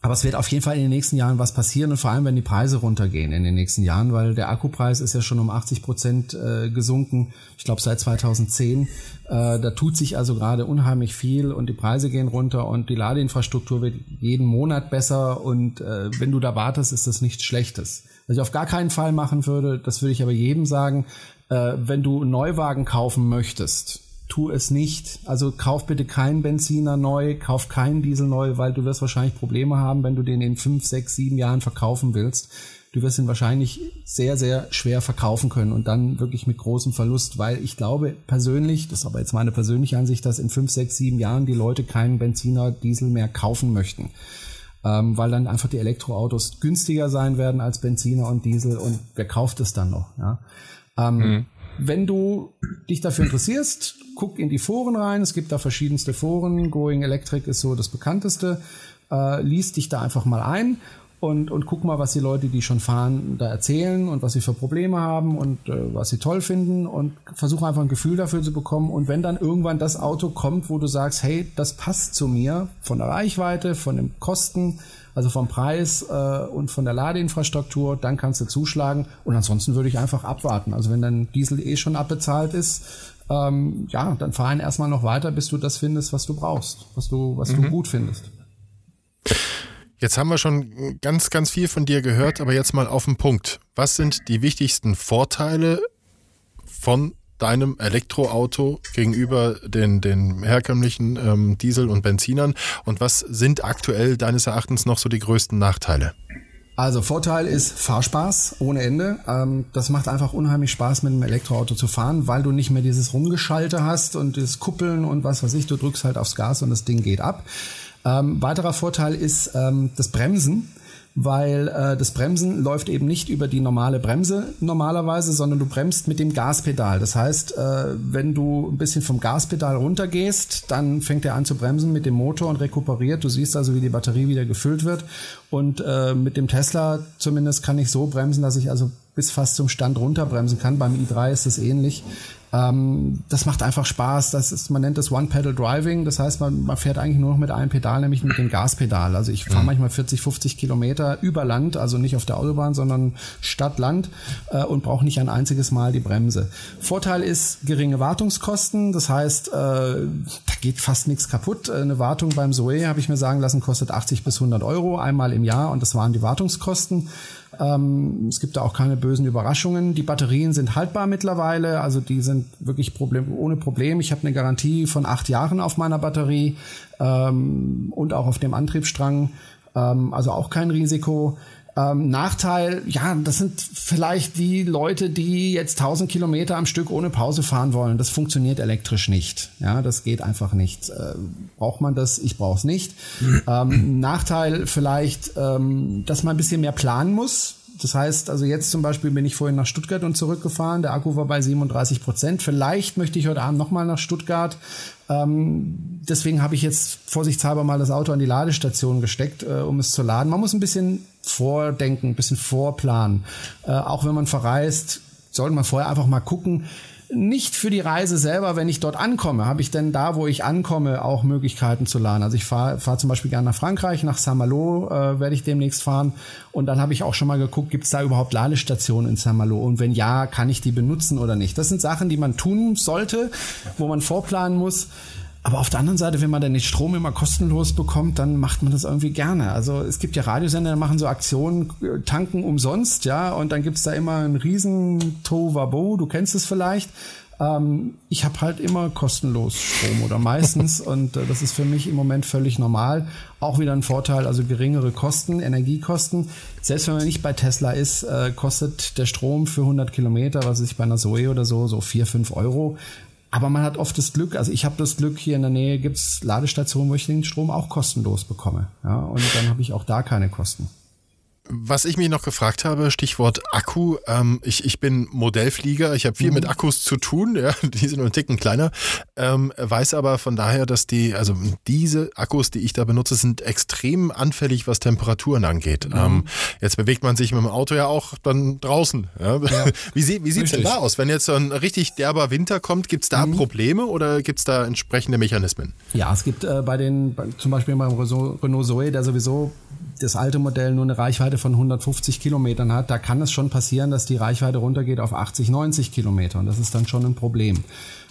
aber es wird auf jeden Fall in den nächsten Jahren was passieren und vor allem, wenn die Preise runtergehen in den nächsten Jahren, weil der Akkupreis ist ja schon um 80 Prozent äh, gesunken. Ich glaube seit 2010. Äh, da tut sich also gerade unheimlich viel und die Preise gehen runter und die Ladeinfrastruktur wird jeden Monat besser und äh, wenn du da wartest, ist das nichts Schlechtes. Was ich auf gar keinen Fall machen würde, das würde ich aber jedem sagen, äh, wenn du einen Neuwagen kaufen möchtest, tu es nicht. Also kauf bitte keinen Benziner neu, kauf keinen Diesel neu, weil du wirst wahrscheinlich Probleme haben, wenn du den in fünf, sechs, sieben Jahren verkaufen willst. Du wirst ihn wahrscheinlich sehr, sehr schwer verkaufen können und dann wirklich mit großem Verlust, weil ich glaube persönlich, das ist aber jetzt meine persönliche Ansicht, dass in fünf, sechs, sieben Jahren die Leute keinen Benziner, Diesel mehr kaufen möchten. Ähm, weil dann einfach die Elektroautos günstiger sein werden als Benziner und Diesel und wer kauft es dann noch? Ja? Ähm, mhm. Wenn du dich dafür interessierst, guck in die Foren rein. Es gibt da verschiedenste Foren. Going Electric ist so das bekannteste. Äh, liest dich da einfach mal ein und, und guck mal, was die Leute, die schon fahren, da erzählen und was sie für Probleme haben und äh, was sie toll finden und versuche einfach ein Gefühl dafür zu bekommen. Und wenn dann irgendwann das Auto kommt, wo du sagst, hey, das passt zu mir von der Reichweite, von den Kosten, also vom Preis äh, und von der Ladeinfrastruktur, dann kannst du zuschlagen. Und ansonsten würde ich einfach abwarten. Also wenn dein Diesel eh schon abbezahlt ist, ähm, ja, dann fahr ihn erstmal noch weiter, bis du das findest, was du brauchst, was du, was mhm. du gut findest. Jetzt haben wir schon ganz, ganz viel von dir gehört, aber jetzt mal auf den Punkt. Was sind die wichtigsten Vorteile von deinem Elektroauto gegenüber den, den herkömmlichen ähm, Diesel- und Benzinern und was sind aktuell deines Erachtens noch so die größten Nachteile? Also Vorteil ist Fahrspaß ohne Ende. Ähm, das macht einfach unheimlich Spaß, mit einem Elektroauto zu fahren, weil du nicht mehr dieses Rumgeschalte hast und das Kuppeln und was weiß ich. Du drückst halt aufs Gas und das Ding geht ab. Ähm, weiterer Vorteil ist ähm, das Bremsen weil äh, das Bremsen läuft eben nicht über die normale Bremse normalerweise, sondern du bremst mit dem Gaspedal. Das heißt, äh, wenn du ein bisschen vom Gaspedal runtergehst, dann fängt er an zu bremsen mit dem Motor und rekuperiert. Du siehst also, wie die Batterie wieder gefüllt wird. Und äh, mit dem Tesla zumindest kann ich so bremsen, dass ich also bis fast zum Stand runterbremsen kann. Beim i3 ist das ähnlich. Ähm, das macht einfach Spaß. Das ist, man nennt das One-Pedal-Driving. Das heißt, man, man fährt eigentlich nur noch mit einem Pedal, nämlich mit dem Gaspedal. Also ich fahre mhm. manchmal 40, 50 Kilometer über Land, also nicht auf der Autobahn, sondern Stadt-Land äh, und brauche nicht ein einziges Mal die Bremse. Vorteil ist geringe Wartungskosten. Das heißt, äh, da geht fast nichts kaputt. Eine Wartung beim Zoe, habe ich mir sagen lassen, kostet 80 bis 100 Euro einmal im Jahr und das waren die Wartungskosten. Ähm, es gibt da auch keine bösen Überraschungen. Die Batterien sind haltbar mittlerweile, also die sind wirklich Problem, ohne Problem. Ich habe eine Garantie von acht Jahren auf meiner Batterie ähm, und auch auf dem Antriebsstrang, ähm, also auch kein Risiko. Ähm, Nachteil, ja, das sind vielleicht die Leute, die jetzt 1000 Kilometer am Stück ohne Pause fahren wollen. Das funktioniert elektrisch nicht. Ja, das geht einfach nicht. Äh, braucht man das? Ich brauche es nicht. Ähm, Nachteil vielleicht, ähm, dass man ein bisschen mehr planen muss. Das heißt, also jetzt zum Beispiel bin ich vorhin nach Stuttgart und zurückgefahren. Der Akku war bei 37 Prozent. Vielleicht möchte ich heute Abend nochmal nach Stuttgart. Ähm, deswegen habe ich jetzt vorsichtshalber mal das Auto an die Ladestation gesteckt, äh, um es zu laden. Man muss ein bisschen vordenken, ein bisschen vorplanen. Äh, auch wenn man verreist, sollte man vorher einfach mal gucken, nicht für die Reise selber, wenn ich dort ankomme, habe ich denn da, wo ich ankomme, auch Möglichkeiten zu laden. Also ich fahre fahr zum Beispiel gerne nach Frankreich, nach Saint-Malo äh, werde ich demnächst fahren. Und dann habe ich auch schon mal geguckt, gibt es da überhaupt Ladestationen in Saint-Malo? Und wenn ja, kann ich die benutzen oder nicht? Das sind Sachen, die man tun sollte, wo man vorplanen muss. Aber auf der anderen Seite, wenn man dann den Strom immer kostenlos bekommt, dann macht man das irgendwie gerne. Also es gibt ja Radiosender, die machen so Aktionen, äh, tanken umsonst, ja, und dann gibt's da immer einen riesen Tovabo, du kennst es vielleicht. Ähm, ich habe halt immer kostenlos Strom oder meistens und äh, das ist für mich im Moment völlig normal. Auch wieder ein Vorteil, also geringere Kosten, Energiekosten. Selbst wenn man nicht bei Tesla ist, äh, kostet der Strom für 100 Kilometer, was ich bei einer Zoe oder so, so 4, 5 Euro. Aber man hat oft das Glück, also ich habe das Glück, hier in der Nähe gibt's Ladestationen, wo ich den Strom auch kostenlos bekomme. Ja, und dann habe ich auch da keine Kosten. Was ich mich noch gefragt habe, Stichwort Akku. Ähm, ich, ich bin Modellflieger, ich habe viel mhm. mit Akkus zu tun, ja, die sind nur ein Ticken kleiner. Ähm, weiß aber von daher, dass die, also diese Akkus, die ich da benutze, sind extrem anfällig, was Temperaturen angeht. Mhm. Ähm, jetzt bewegt man sich mit dem Auto ja auch dann draußen. Ja? Ja. Wie, sie, wie sieht's denn da aus? Wenn jetzt so ein richtig derber Winter kommt, gibt's da mhm. Probleme oder gibt's da entsprechende Mechanismen? Ja, es gibt äh, bei den, bei, zum Beispiel beim Renault Zoe, der sowieso das alte Modell nur eine Reichweite von 150 Kilometern hat, da kann es schon passieren, dass die Reichweite runtergeht auf 80, 90 Kilometer. Und das ist dann schon ein Problem.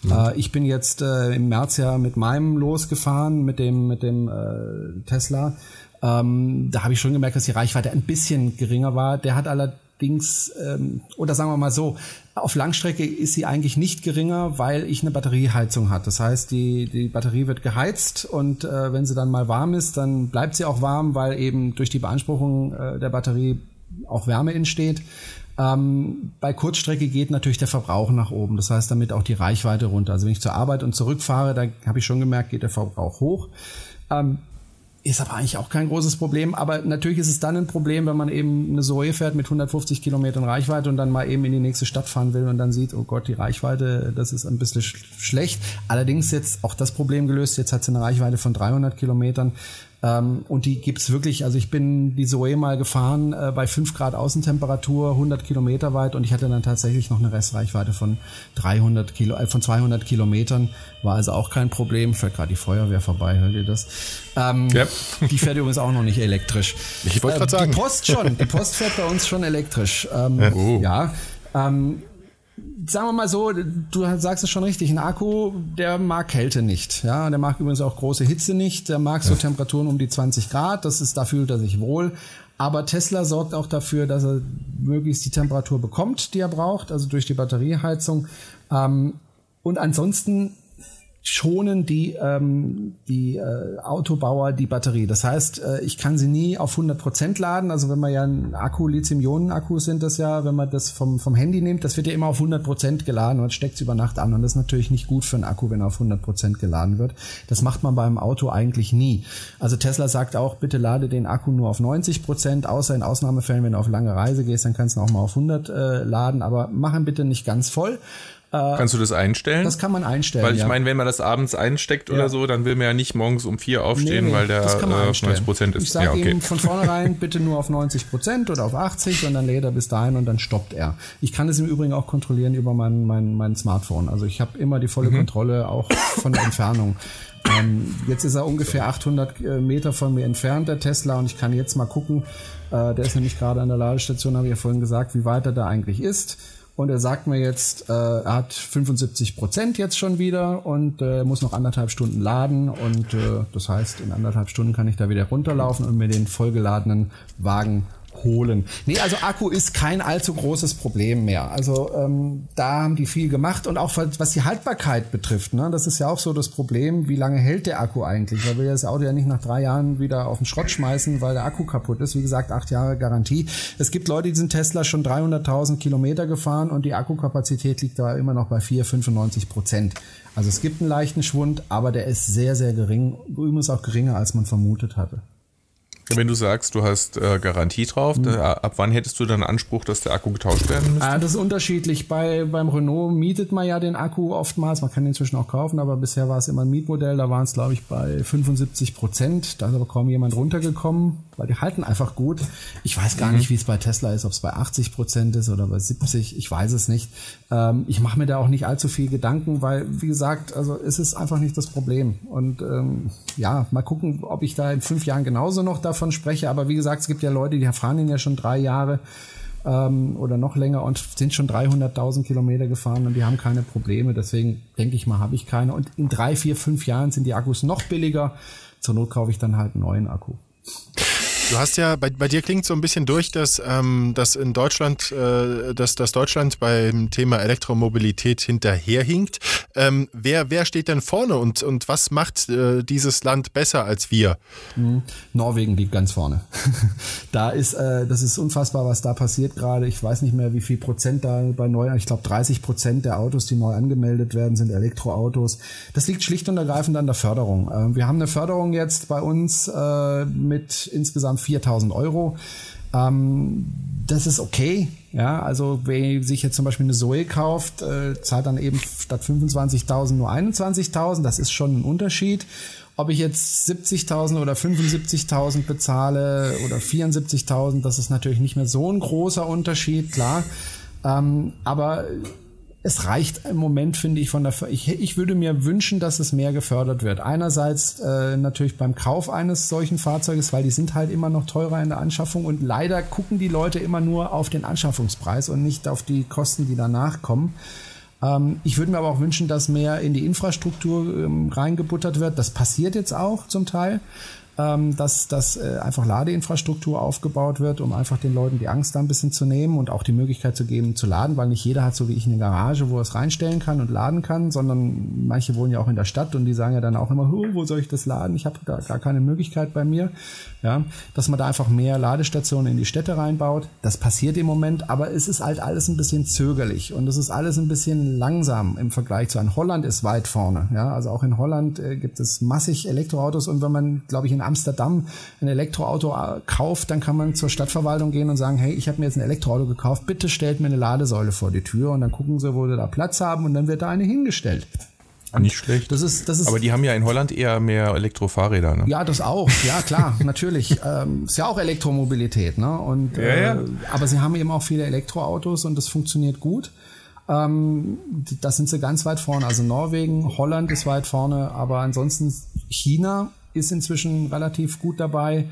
Mhm. Äh, ich bin jetzt äh, im März ja mit meinem losgefahren, mit dem, mit dem äh, Tesla. Ähm, da habe ich schon gemerkt, dass die Reichweite ein bisschen geringer war. Der hat alle, Allerdings, ähm, oder sagen wir mal so, auf Langstrecke ist sie eigentlich nicht geringer, weil ich eine Batterieheizung hat. Das heißt, die, die Batterie wird geheizt und äh, wenn sie dann mal warm ist, dann bleibt sie auch warm, weil eben durch die Beanspruchung äh, der Batterie auch Wärme entsteht. Ähm, bei Kurzstrecke geht natürlich der Verbrauch nach oben. Das heißt, damit auch die Reichweite runter. Also wenn ich zur Arbeit und zurückfahre, da habe ich schon gemerkt, geht der Verbrauch hoch. Ähm, ist aber eigentlich auch kein großes Problem. Aber natürlich ist es dann ein Problem, wenn man eben eine Zoe fährt mit 150 Kilometern Reichweite und dann mal eben in die nächste Stadt fahren will und dann sieht, oh Gott, die Reichweite, das ist ein bisschen sch schlecht. Allerdings jetzt auch das Problem gelöst. Jetzt hat sie eine Reichweite von 300 Kilometern. Ähm, und die gibt's wirklich, also ich bin die Zoe mal gefahren äh, bei 5 Grad Außentemperatur, 100 Kilometer weit und ich hatte dann tatsächlich noch eine Restreichweite von 300 Kilo, äh, von 200 Kilometern. War also auch kein Problem. Fährt gerade die Feuerwehr vorbei, hört ihr das? Ähm, yep. Die fährt übrigens auch noch nicht elektrisch. Ich wollte gerade äh, sagen. Die Post schon, die Post fährt bei uns schon elektrisch. Ähm, ja. Oh. ja ähm, sagen wir mal so, du sagst es schon richtig, ein Akku, der mag Kälte nicht. Ja, der mag übrigens auch große Hitze nicht. Der mag so Temperaturen um die 20 Grad. Das ist, da fühlt er sich wohl. Aber Tesla sorgt auch dafür, dass er möglichst die Temperatur bekommt, die er braucht, also durch die Batterieheizung. Ähm, und ansonsten schonen die, ähm, die äh, Autobauer die Batterie. Das heißt, äh, ich kann sie nie auf 100 Prozent laden. Also wenn man ja ein Akku, Lithium-Ionen-Akkus sind das ja, wenn man das vom, vom Handy nimmt, das wird ja immer auf 100 Prozent geladen und steckt es über Nacht an. Und das ist natürlich nicht gut für einen Akku, wenn er auf 100 Prozent geladen wird. Das macht man beim Auto eigentlich nie. Also Tesla sagt auch, bitte lade den Akku nur auf 90%, Prozent, außer in Ausnahmefällen, wenn du auf lange Reise gehst, dann kannst du auch mal auf 100 äh, laden, aber mach ihn bitte nicht ganz voll. Äh, Kannst du das einstellen? Das kann man einstellen. Weil ich ja. meine, wenn man das abends einsteckt ja. oder so, dann will man ja nicht morgens um vier aufstehen, nee, nee, weil der das kann man äh, 90 Prozent ist. Ich sage ja, okay. ihm von vornherein bitte nur auf 90 Prozent oder auf 80 und dann lädt er bis dahin und dann stoppt er. Ich kann es im Übrigen auch kontrollieren über mein, mein, mein Smartphone. Also ich habe immer die volle mhm. Kontrolle auch von der Entfernung. Ähm, jetzt ist er ungefähr 800 äh, Meter von mir entfernt, der Tesla, und ich kann jetzt mal gucken. Äh, der ist nämlich gerade an der Ladestation, habe ich ja vorhin gesagt, wie weit er da eigentlich ist. Und er sagt mir jetzt, äh, er hat 75 Prozent jetzt schon wieder und äh, muss noch anderthalb Stunden laden. Und äh, das heißt, in anderthalb Stunden kann ich da wieder runterlaufen und mir den vollgeladenen Wagen holen. Nee, also Akku ist kein allzu großes Problem mehr. Also ähm, da haben die viel gemacht und auch was die Haltbarkeit betrifft, ne, das ist ja auch so das Problem, wie lange hält der Akku eigentlich? Weil wir das Auto ja nicht nach drei Jahren wieder auf den Schrott schmeißen, weil der Akku kaputt ist. Wie gesagt, acht Jahre Garantie. Es gibt Leute, die sind Tesla schon 300.000 Kilometer gefahren und die Akkukapazität liegt da immer noch bei 4, 95 Prozent. Also es gibt einen leichten Schwund, aber der ist sehr, sehr gering, übrigens auch geringer, als man vermutet hatte. Wenn du sagst, du hast äh, Garantie drauf, mhm. da, ab wann hättest du dann Anspruch, dass der Akku getauscht werden müsste? Ah, das ist unterschiedlich. Bei, beim Renault mietet man ja den Akku oftmals. Man kann ihn inzwischen auch kaufen, aber bisher war es immer ein Mietmodell. Da waren es, glaube ich, bei 75 Prozent. Da ist aber kaum jemand runtergekommen, weil die halten einfach gut. Ich weiß gar mhm. nicht, wie es bei Tesla ist, ob es bei 80 Prozent ist oder bei 70. Ich weiß es nicht. Ähm, ich mache mir da auch nicht allzu viel Gedanken, weil, wie gesagt, also es ist einfach nicht das Problem. Und ähm, ja, mal gucken, ob ich da in fünf Jahren genauso noch da davon spreche. Aber wie gesagt, es gibt ja Leute, die fahren ihn ja schon drei Jahre ähm, oder noch länger und sind schon 300.000 Kilometer gefahren und die haben keine Probleme. Deswegen denke ich mal, habe ich keine. Und in drei, vier, fünf Jahren sind die Akkus noch billiger. Zur Not kaufe ich dann halt einen neuen Akku. Du hast ja, bei, bei dir klingt so ein bisschen durch, dass, ähm, dass in Deutschland, äh, dass, dass Deutschland beim Thema Elektromobilität hinterherhinkt. Ähm, wer, wer steht denn vorne und, und was macht äh, dieses Land besser als wir? Mhm. Norwegen liegt ganz vorne. da ist, äh, das ist unfassbar, was da passiert gerade. Ich weiß nicht mehr, wie viel Prozent da bei neu, ich glaube 30 Prozent der Autos, die neu angemeldet werden, sind Elektroautos. Das liegt schlicht und ergreifend an der Förderung. Äh, wir haben eine Förderung jetzt bei uns äh, mit insgesamt insgesamt 4000 Euro. Ähm, das ist okay. Ja, also wer sich jetzt zum Beispiel eine Zoe kauft, äh, zahlt dann eben statt 25.000 nur 21.000. Das ist schon ein Unterschied. Ob ich jetzt 70.000 oder 75.000 bezahle oder 74.000, das ist natürlich nicht mehr so ein großer Unterschied, klar. Ähm, aber es reicht im Moment, finde ich, von der. Ich, ich würde mir wünschen, dass es mehr gefördert wird. Einerseits äh, natürlich beim Kauf eines solchen Fahrzeuges, weil die sind halt immer noch teurer in der Anschaffung und leider gucken die Leute immer nur auf den Anschaffungspreis und nicht auf die Kosten, die danach kommen. Ähm, ich würde mir aber auch wünschen, dass mehr in die Infrastruktur ähm, reingebuttert wird. Das passiert jetzt auch zum Teil. Ähm, dass, dass äh, einfach Ladeinfrastruktur aufgebaut wird, um einfach den Leuten die Angst da ein bisschen zu nehmen und auch die Möglichkeit zu geben, zu laden, weil nicht jeder hat so wie ich eine Garage, wo er es reinstellen kann und laden kann, sondern manche wohnen ja auch in der Stadt und die sagen ja dann auch immer, wo soll ich das laden? Ich habe da gar keine Möglichkeit bei mir. Ja, dass man da einfach mehr Ladestationen in die Städte reinbaut. Das passiert im Moment, aber es ist halt alles ein bisschen zögerlich und es ist alles ein bisschen langsam im Vergleich zu einem Holland ist weit vorne. Ja, also auch in Holland äh, gibt es massig Elektroautos und wenn man, glaube ich, in Amsterdam ein Elektroauto äh, kauft, dann kann man zur Stadtverwaltung gehen und sagen, hey, ich habe mir jetzt ein Elektroauto gekauft, bitte stellt mir eine Ladesäule vor die Tür und dann gucken sie, wo sie da Platz haben und dann wird da eine hingestellt. Nicht schlecht. Das ist, das ist, Aber die haben ja in Holland eher mehr Elektrofahrräder. Ne? Ja, das auch. Ja, klar, natürlich. Ähm, ist ja auch Elektromobilität. Ne? Und, ja, ja. Äh, aber sie haben eben auch viele Elektroautos und das funktioniert gut. Ähm, da sind sie ganz weit vorne. Also Norwegen, Holland ist weit vorne, aber ansonsten China ist inzwischen relativ gut dabei.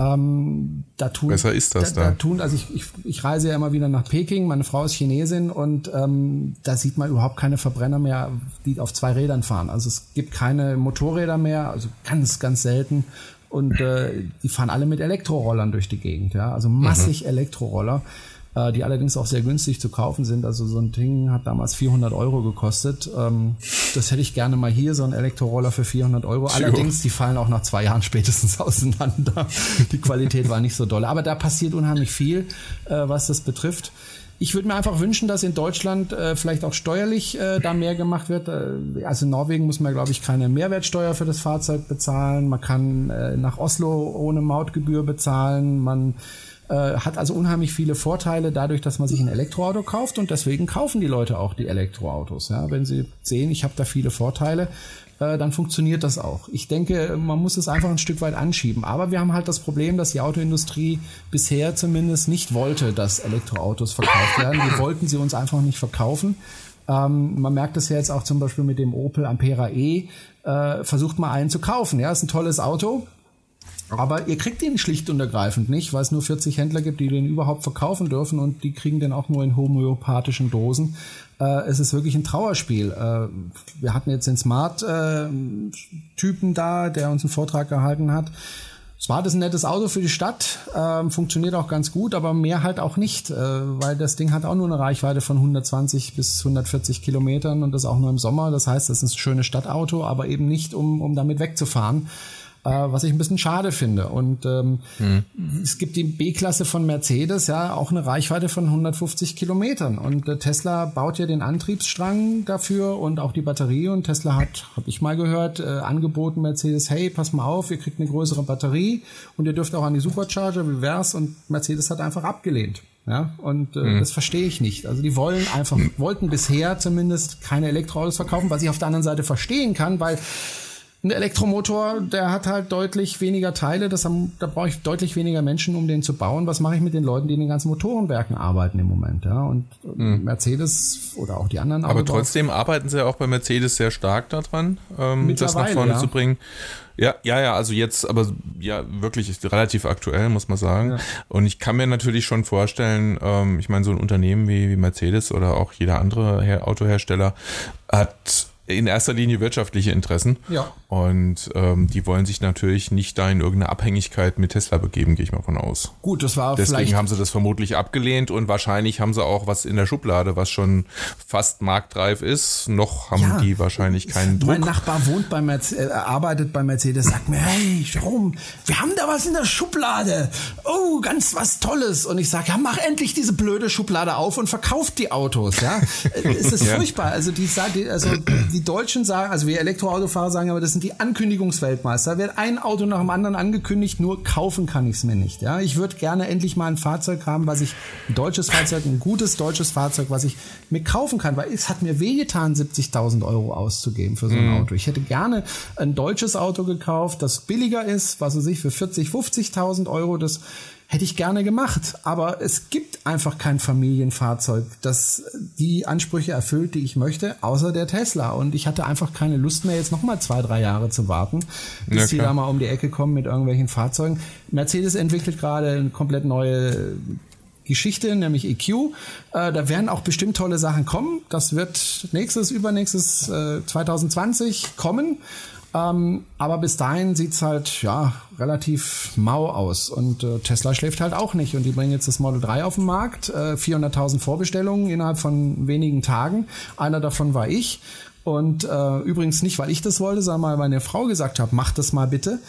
Ähm, da tun, Besser ist das da. da. tun, also ich, ich, ich reise ja immer wieder nach Peking, meine Frau ist Chinesin und ähm, da sieht man überhaupt keine Verbrenner mehr, die auf zwei Rädern fahren. Also es gibt keine Motorräder mehr, also ganz, ganz selten. Und äh, die fahren alle mit Elektrorollern durch die Gegend, ja. Also massig mhm. Elektroroller äh, die allerdings auch sehr günstig zu kaufen sind. Also so ein Ding hat damals 400 Euro gekostet. Ähm, das hätte ich gerne mal hier, so ein Elektroroller für 400 Euro. Allerdings, die fallen auch nach zwei Jahren spätestens auseinander. Die Qualität war nicht so doll. Aber da passiert unheimlich viel, äh, was das betrifft. Ich würde mir einfach wünschen, dass in Deutschland äh, vielleicht auch steuerlich äh, da mehr gemacht wird. Äh, also in Norwegen muss man, glaube ich, keine Mehrwertsteuer für das Fahrzeug bezahlen. Man kann äh, nach Oslo ohne Mautgebühr bezahlen. Man äh, hat also unheimlich viele Vorteile dadurch, dass man sich ein Elektroauto kauft und deswegen kaufen die Leute auch die Elektroautos. Ja, wenn sie sehen, ich habe da viele Vorteile, äh, dann funktioniert das auch. Ich denke, man muss es einfach ein Stück weit anschieben. Aber wir haben halt das Problem, dass die Autoindustrie bisher zumindest nicht wollte, dass Elektroautos verkauft werden. Die wollten sie uns einfach nicht verkaufen. Ähm, man merkt das ja jetzt auch zum Beispiel mit dem Opel Ampera E. Äh, versucht mal einen zu kaufen. Ja, ist ein tolles Auto aber ihr kriegt ihn schlicht und ergreifend nicht, weil es nur 40 Händler gibt, die den überhaupt verkaufen dürfen und die kriegen den auch nur in homöopathischen Dosen. Äh, es ist wirklich ein Trauerspiel. Äh, wir hatten jetzt den Smart-Typen äh, da, der uns einen Vortrag gehalten hat. Smart ist ein nettes Auto für die Stadt, äh, funktioniert auch ganz gut, aber mehr halt auch nicht, äh, weil das Ding hat auch nur eine Reichweite von 120 bis 140 Kilometern und das auch nur im Sommer. Das heißt, das ist ein schönes Stadtauto, aber eben nicht, um, um damit wegzufahren äh, was ich ein bisschen schade finde. Und ähm, mhm. es gibt die B-Klasse von Mercedes, ja, auch eine Reichweite von 150 Kilometern. Und äh, Tesla baut ja den Antriebsstrang dafür und auch die Batterie. Und Tesla hat, habe ich mal gehört, äh, angeboten Mercedes, hey, pass mal auf, ihr kriegt eine größere Batterie und ihr dürft auch an die Supercharger, wie wär's? Und Mercedes hat einfach abgelehnt. Ja, und äh, mhm. das verstehe ich nicht. Also die wollen einfach, wollten bisher zumindest keine Elektroautos verkaufen, was ich auf der anderen Seite verstehen kann, weil ein Elektromotor, der hat halt deutlich weniger Teile, das haben, da brauche ich deutlich weniger Menschen, um den zu bauen. Was mache ich mit den Leuten, die in den ganzen Motorenwerken arbeiten im Moment? Ja? Und mhm. Mercedes oder auch die anderen. Aber trotzdem arbeiten sie ja auch bei Mercedes sehr stark daran, ähm, das nach vorne ja. zu bringen. Ja, ja, ja, also jetzt, aber ja, wirklich relativ aktuell, muss man sagen. Ja. Und ich kann mir natürlich schon vorstellen, ähm, ich meine, so ein Unternehmen wie, wie Mercedes oder auch jeder andere Her Autohersteller hat in erster Linie wirtschaftliche Interessen. Ja. Und ähm, die wollen sich natürlich nicht da in irgendeine Abhängigkeit mit Tesla begeben, gehe ich mal von aus. Gut, das war Deswegen vielleicht. haben sie das vermutlich abgelehnt und wahrscheinlich haben sie auch was in der Schublade, was schon fast marktreif ist. Noch haben ja, die wahrscheinlich keinen Druck. Mein Nachbar wohnt bei Mercedes, äh, arbeitet bei Mercedes, sagt mir, hey, Jerome, wir haben da was in der Schublade. Oh, ganz was Tolles. Und ich sage, ja, mach endlich diese blöde Schublade auf und verkauft die Autos. Ja, es ist ja. furchtbar. Also die, also die die Deutschen sagen, also wir Elektroautofahrer sagen, aber das sind die Ankündigungsweltmeister. Da wird ein Auto nach dem anderen angekündigt, nur kaufen kann ich es mir nicht. Ja, ich würde gerne endlich mal ein Fahrzeug haben, was ich, ein deutsches Fahrzeug, ein gutes deutsches Fahrzeug, was ich mir kaufen kann, weil es hat mir wehgetan, 70.000 Euro auszugeben für so ein mhm. Auto. Ich hätte gerne ein deutsches Auto gekauft, das billiger ist, was weiß ich, für 40, 50.000 Euro, das Hätte ich gerne gemacht, aber es gibt einfach kein Familienfahrzeug, das die Ansprüche erfüllt, die ich möchte, außer der Tesla. Und ich hatte einfach keine Lust mehr, jetzt nochmal zwei, drei Jahre zu warten, bis ja, die da mal um die Ecke kommen mit irgendwelchen Fahrzeugen. Mercedes entwickelt gerade eine komplett neue Geschichte, nämlich EQ. Äh, da werden auch bestimmt tolle Sachen kommen. Das wird nächstes, übernächstes äh, 2020 kommen. Ähm, aber bis dahin sieht's halt ja relativ mau aus. Und äh, Tesla schläft halt auch nicht. Und die bringen jetzt das Model 3 auf den Markt. Äh, 400.000 Vorbestellungen innerhalb von wenigen Tagen. Einer davon war ich. Und äh, übrigens nicht, weil ich das wollte, sondern weil meine Frau gesagt hat, mach das mal bitte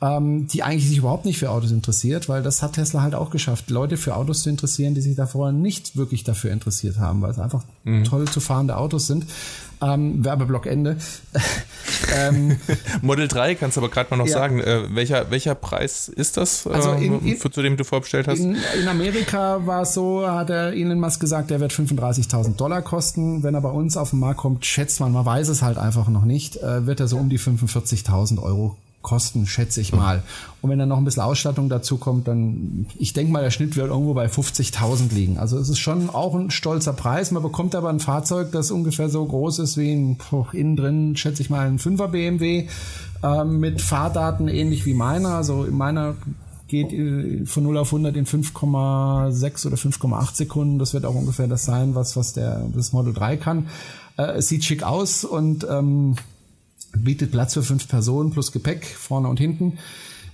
ähm, die eigentlich sich überhaupt nicht für Autos interessiert, weil das hat Tesla halt auch geschafft, Leute für Autos zu interessieren, die sich davor nicht wirklich dafür interessiert haben, weil es einfach mhm. toll zu fahrende Autos sind. Ähm, Werbeblock Ende. ähm, Model 3 kannst du aber gerade mal noch ja. sagen. Äh, welcher, welcher Preis ist das, also in, ähm, in, für, zu dem du vorbestellt hast? In, in Amerika war es so, hat der Elon Musk gesagt, der wird 35.000 Dollar kosten. Wenn er bei uns auf den Markt kommt, schätzt man, man weiß es halt einfach noch nicht, äh, wird er so um die 45.000 Euro kosten, schätze ich mal. Und wenn dann noch ein bisschen Ausstattung dazu kommt, dann, ich denke mal, der Schnitt wird irgendwo bei 50.000 liegen. Also es ist schon auch ein stolzer Preis. Man bekommt aber ein Fahrzeug, das ungefähr so groß ist wie ein, poh, innen drin, schätze ich mal, ein 5er BMW äh, mit Fahrdaten ähnlich wie meiner. Also in meiner geht äh, von 0 auf 100 in 5,6 oder 5,8 Sekunden. Das wird auch ungefähr das sein, was, was der, das Model 3 kann. Äh, es sieht schick aus und ähm, bietet Platz für fünf Personen plus Gepäck vorne und hinten.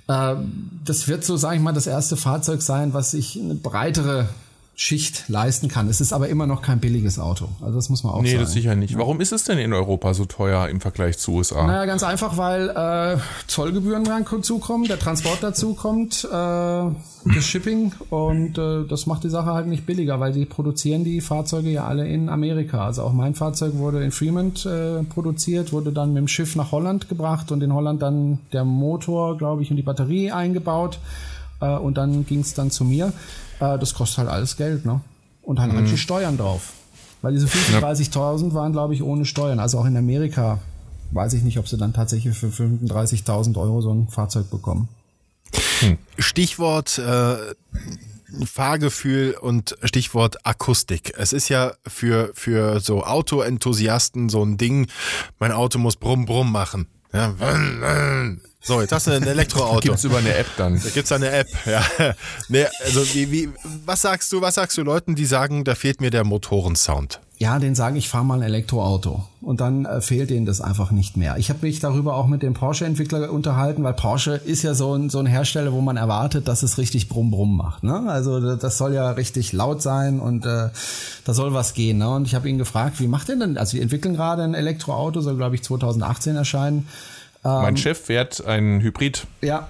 Äh, das wird so, sage ich mal, das erste Fahrzeug sein, was sich eine breitere Schicht leisten kann. Es ist aber immer noch kein billiges Auto. Also das muss man auch nee, sagen. Nee, das sicher nicht. Warum ist es denn in Europa so teuer im Vergleich zu USA? Naja, ganz einfach, weil äh, Zollgebühren dazukommen, der Transport dazukommt, äh, das Shipping und äh, das macht die Sache halt nicht billiger, weil die produzieren die Fahrzeuge ja alle in Amerika. Also auch mein Fahrzeug wurde in Fremont äh, produziert, wurde dann mit dem Schiff nach Holland gebracht und in Holland dann der Motor, glaube ich, und die Batterie eingebaut äh, und dann ging es dann zu mir. Äh, das kostet halt alles Geld, ne? Und dann halt mhm. die Steuern drauf. Weil diese 35.000 waren, glaube ich, ohne Steuern. Also auch in Amerika weiß ich nicht, ob sie dann tatsächlich für 35.000 Euro so ein Fahrzeug bekommen. Hm. Stichwort äh, Fahrgefühl und Stichwort Akustik. Es ist ja für, für so Autoenthusiasten so ein Ding, mein Auto muss brumm brumm machen. Ja, so, jetzt hast du ein Elektroauto. Gibt's über eine App dann. Da gibt's eine App, ja. Nee, also wie, wie, was sagst du, was sagst du Leuten, die sagen, da fehlt mir der Motorensound? Ja, den sagen, ich fahre mal ein Elektroauto. Und dann äh, fehlt denen das einfach nicht mehr. Ich habe mich darüber auch mit dem Porsche-Entwickler unterhalten, weil Porsche ist ja so ein, so ein Hersteller, wo man erwartet, dass es richtig Brumm Brumm macht. Ne? Also das soll ja richtig laut sein und äh, da soll was gehen. Ne? Und ich habe ihn gefragt, wie macht ihr denn? Also wir entwickeln gerade ein Elektroauto, soll glaube ich 2018 erscheinen. Mein ähm, Chef fährt ein Hybrid. Ja,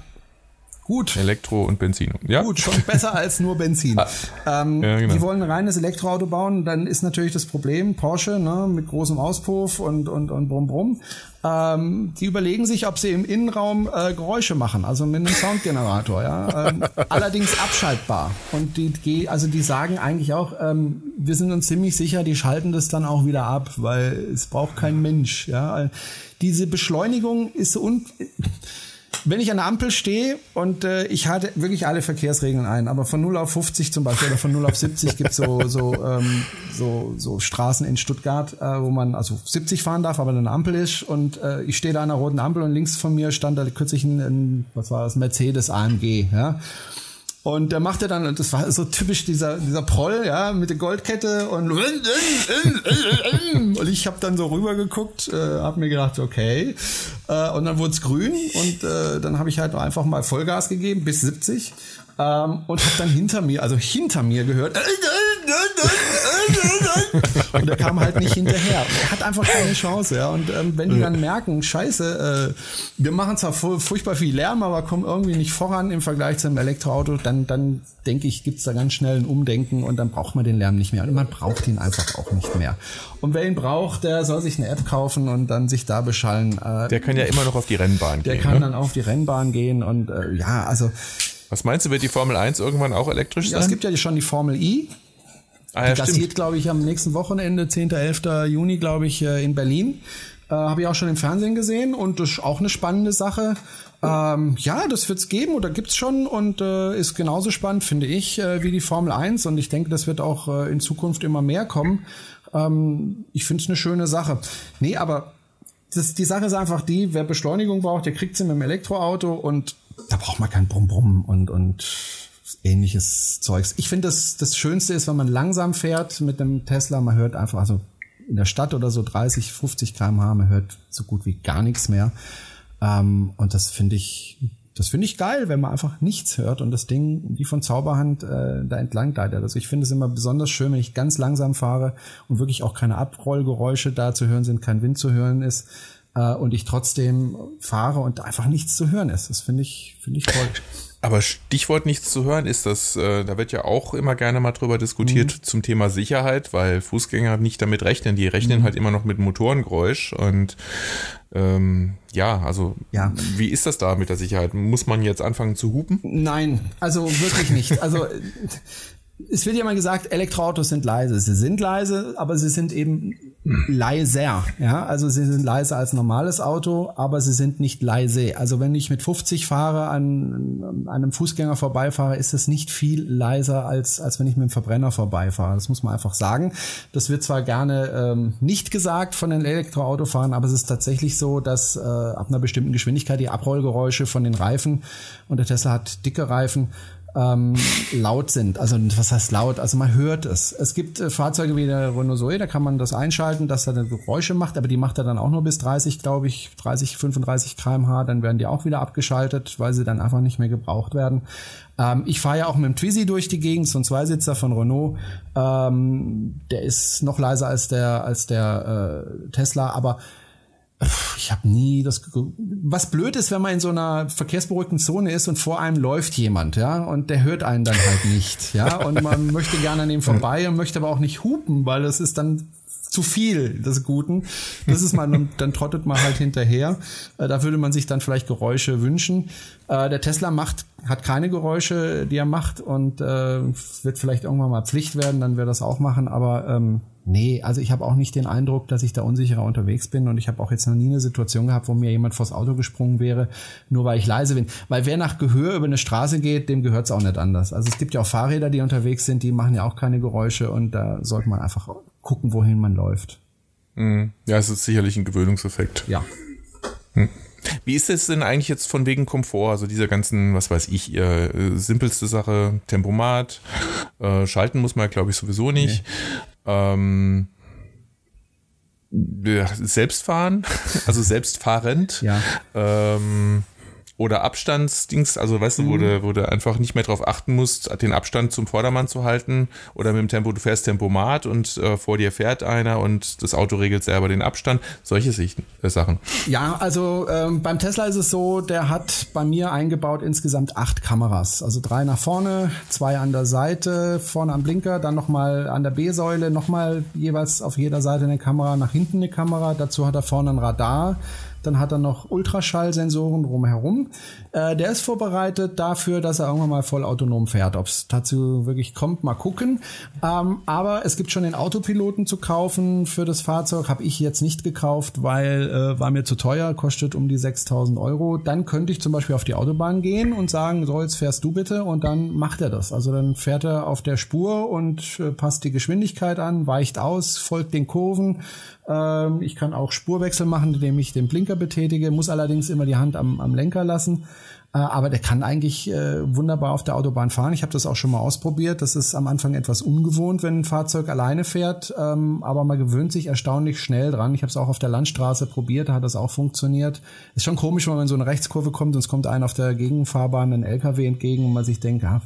Gut. Elektro und Benzin. Ja. Gut, schon besser als nur Benzin. Ah. Ähm, ja, genau. Die wollen ein reines Elektroauto bauen, dann ist natürlich das Problem, Porsche, ne, mit großem Auspuff und, und, und brumm brumm. Ähm, die überlegen sich, ob sie im Innenraum äh, Geräusche machen, also mit einem Soundgenerator, ja. Ähm, allerdings abschaltbar. Und die, also die sagen eigentlich auch, ähm, wir sind uns ziemlich sicher, die schalten das dann auch wieder ab, weil es braucht kein Mensch, ja. Diese Beschleunigung ist un wenn ich an der Ampel stehe und äh, ich halte wirklich alle Verkehrsregeln ein, aber von 0 auf 50 zum Beispiel oder von 0 auf 70 gibt so so, ähm, so so Straßen in Stuttgart, äh, wo man also 70 fahren darf, aber eine Ampel ist und äh, ich stehe da an einer roten Ampel und links von mir stand da kürzlich ein, ein was war das Mercedes AMG, ja. Und der machte dann, das war so typisch dieser, dieser Proll, ja, mit der Goldkette und und ich habe dann so rübergeguckt, äh, habe mir gedacht, okay. Äh, und dann wurde es grün und äh, dann habe ich halt einfach mal Vollgas gegeben bis 70 ähm, und habe dann hinter mir, also hinter mir gehört, und er kam halt nicht hinterher. Er hat einfach keine Chance, ja. Und ähm, wenn die dann merken, scheiße, äh, wir machen zwar furchtbar viel Lärm, aber kommen irgendwie nicht voran im Vergleich zu einem Elektroauto, dann, dann denke ich, gibt's da ganz schnell ein Umdenken und dann braucht man den Lärm nicht mehr. Und man braucht ihn einfach auch nicht mehr. Und wer ihn braucht, der soll sich eine App kaufen und dann sich da beschallen. Äh, der kann ja immer noch auf die Rennbahn der gehen. Der kann ne? dann auf die Rennbahn gehen und äh, ja, also was meinst du, wird die Formel 1 irgendwann auch elektrisch sein? Ja, es gibt ja schon die Formel I. Ah, ja, geht, glaube ich, am nächsten Wochenende, 10. 11. Juni, glaube ich, äh, in Berlin. Äh, Habe ich auch schon im Fernsehen gesehen und das ist auch eine spannende Sache. Ähm, ja, das wird's geben oder gibt's schon und äh, ist genauso spannend, finde ich, äh, wie die Formel 1 und ich denke, das wird auch äh, in Zukunft immer mehr kommen. Ähm, ich finde es eine schöne Sache. Nee, aber das, die Sache ist einfach die, wer Beschleunigung braucht, der kriegt sie mit dem Elektroauto und da braucht man kein Brumm-Brumm und, und ähnliches Zeugs. Ich finde, das, das Schönste ist, wenn man langsam fährt mit einem Tesla, man hört einfach, also in der Stadt oder so 30, 50 kmh, man hört so gut wie gar nichts mehr. Ähm, und das finde ich, das finde ich geil, wenn man einfach nichts hört und das Ding wie von Zauberhand äh, da entlang gleitet. Also ich finde es immer besonders schön, wenn ich ganz langsam fahre und wirklich auch keine Abrollgeräusche da zu hören sind, kein Wind zu hören ist äh, und ich trotzdem fahre und einfach nichts zu hören ist. Das finde ich, finde ich toll. Aber Stichwort nichts zu hören ist das, äh, da wird ja auch immer gerne mal drüber diskutiert mhm. zum Thema Sicherheit, weil Fußgänger nicht damit rechnen. Die rechnen mhm. halt immer noch mit Motorengeräusch und ähm, ja, also ja. wie ist das da mit der Sicherheit? Muss man jetzt anfangen zu hupen? Nein, also wirklich nicht. Also es wird ja mal gesagt, Elektroautos sind leise. Sie sind leise, aber sie sind eben leiser. Ja, also sie sind leiser als normales Auto, aber sie sind nicht leise. Also wenn ich mit 50 fahre, an, an einem Fußgänger vorbeifahre, ist es nicht viel leiser als, als wenn ich mit dem Verbrenner vorbeifahre. Das muss man einfach sagen. Das wird zwar gerne ähm, nicht gesagt von den Elektroautofahrern, aber es ist tatsächlich so, dass äh, ab einer bestimmten Geschwindigkeit die Abrollgeräusche von den Reifen und der Tesla hat dicke Reifen ähm, laut sind. Also was heißt laut? Also man hört es. Es gibt äh, Fahrzeuge wie der Renault Zoe, da kann man das einschalten, dass er dann Geräusche macht, aber die macht er dann auch nur bis 30, glaube ich, 30, 35 kmh. Dann werden die auch wieder abgeschaltet, weil sie dann einfach nicht mehr gebraucht werden. Ähm, ich fahre ja auch mit dem Twizy durch die Gegend, so ein Zweisitzer von Renault. Ähm, der ist noch leiser als der als der äh, Tesla, aber ich habe nie das. Was blöd ist, wenn man in so einer verkehrsberuhigten Zone ist und vor einem läuft jemand, ja, und der hört einen dann halt nicht, ja, und man möchte gerne an ihm vorbei und möchte aber auch nicht hupen, weil das ist dann zu viel des Guten. Das ist man, dann trottet man halt hinterher. Äh, da würde man sich dann vielleicht Geräusche wünschen. Äh, der Tesla macht, hat keine Geräusche, die er macht und äh, wird vielleicht irgendwann mal Pflicht werden, dann wird das auch machen, aber ähm, Nee, also ich habe auch nicht den Eindruck, dass ich da unsicherer unterwegs bin und ich habe auch jetzt noch nie eine Situation gehabt, wo mir jemand vors Auto gesprungen wäre, nur weil ich leise bin. Weil wer nach Gehör über eine Straße geht, dem gehört es auch nicht anders. Also es gibt ja auch Fahrräder, die unterwegs sind, die machen ja auch keine Geräusche und da sollte man einfach gucken, wohin man läuft. Mhm. Ja, es ist sicherlich ein Gewöhnungseffekt. Ja. Hm. Wie ist es denn eigentlich jetzt von wegen Komfort? Also dieser ganzen, was weiß ich, äh, simpelste Sache, Tempomat, äh, schalten muss man, glaube ich, sowieso nicht. Ähm, Selbstfahren, also selbstfahrend. Ja. Ähm, oder Abstandsdings, also weißt du, wo, mhm. du, wo du einfach nicht mehr drauf achten musst, den Abstand zum Vordermann zu halten oder mit dem Tempo, du fährst Tempomat und äh, vor dir fährt einer und das Auto regelt selber den Abstand, solche Sichten, äh, Sachen. Ja, also ähm, beim Tesla ist es so, der hat bei mir eingebaut insgesamt acht Kameras, also drei nach vorne, zwei an der Seite, vorne am Blinker, dann nochmal an der B-Säule, nochmal jeweils auf jeder Seite eine Kamera, nach hinten eine Kamera, dazu hat er vorne ein Radar, dann hat er noch Ultraschallsensoren drumherum. Äh, der ist vorbereitet dafür, dass er irgendwann mal vollautonom fährt. Ob es dazu wirklich kommt, mal gucken. Ähm, aber es gibt schon den Autopiloten zu kaufen für das Fahrzeug. Habe ich jetzt nicht gekauft, weil äh, war mir zu teuer, kostet um die 6000 Euro. Dann könnte ich zum Beispiel auf die Autobahn gehen und sagen, so jetzt fährst du bitte und dann macht er das. Also dann fährt er auf der Spur und äh, passt die Geschwindigkeit an, weicht aus, folgt den Kurven ähm, ich kann auch Spurwechsel machen, indem ich den Blinker betätige, muss allerdings immer die Hand am, am Lenker lassen. Äh, aber der kann eigentlich äh, wunderbar auf der Autobahn fahren. Ich habe das auch schon mal ausprobiert. Das ist am Anfang etwas ungewohnt, wenn ein Fahrzeug alleine fährt, ähm, aber man gewöhnt sich erstaunlich schnell dran. Ich habe es auch auf der Landstraße probiert, da hat das auch funktioniert. Ist schon komisch, wenn man in so eine Rechtskurve kommt und es kommt einem auf der Gegenfahrbahn ein LKW entgegen und man sich denkt, ja,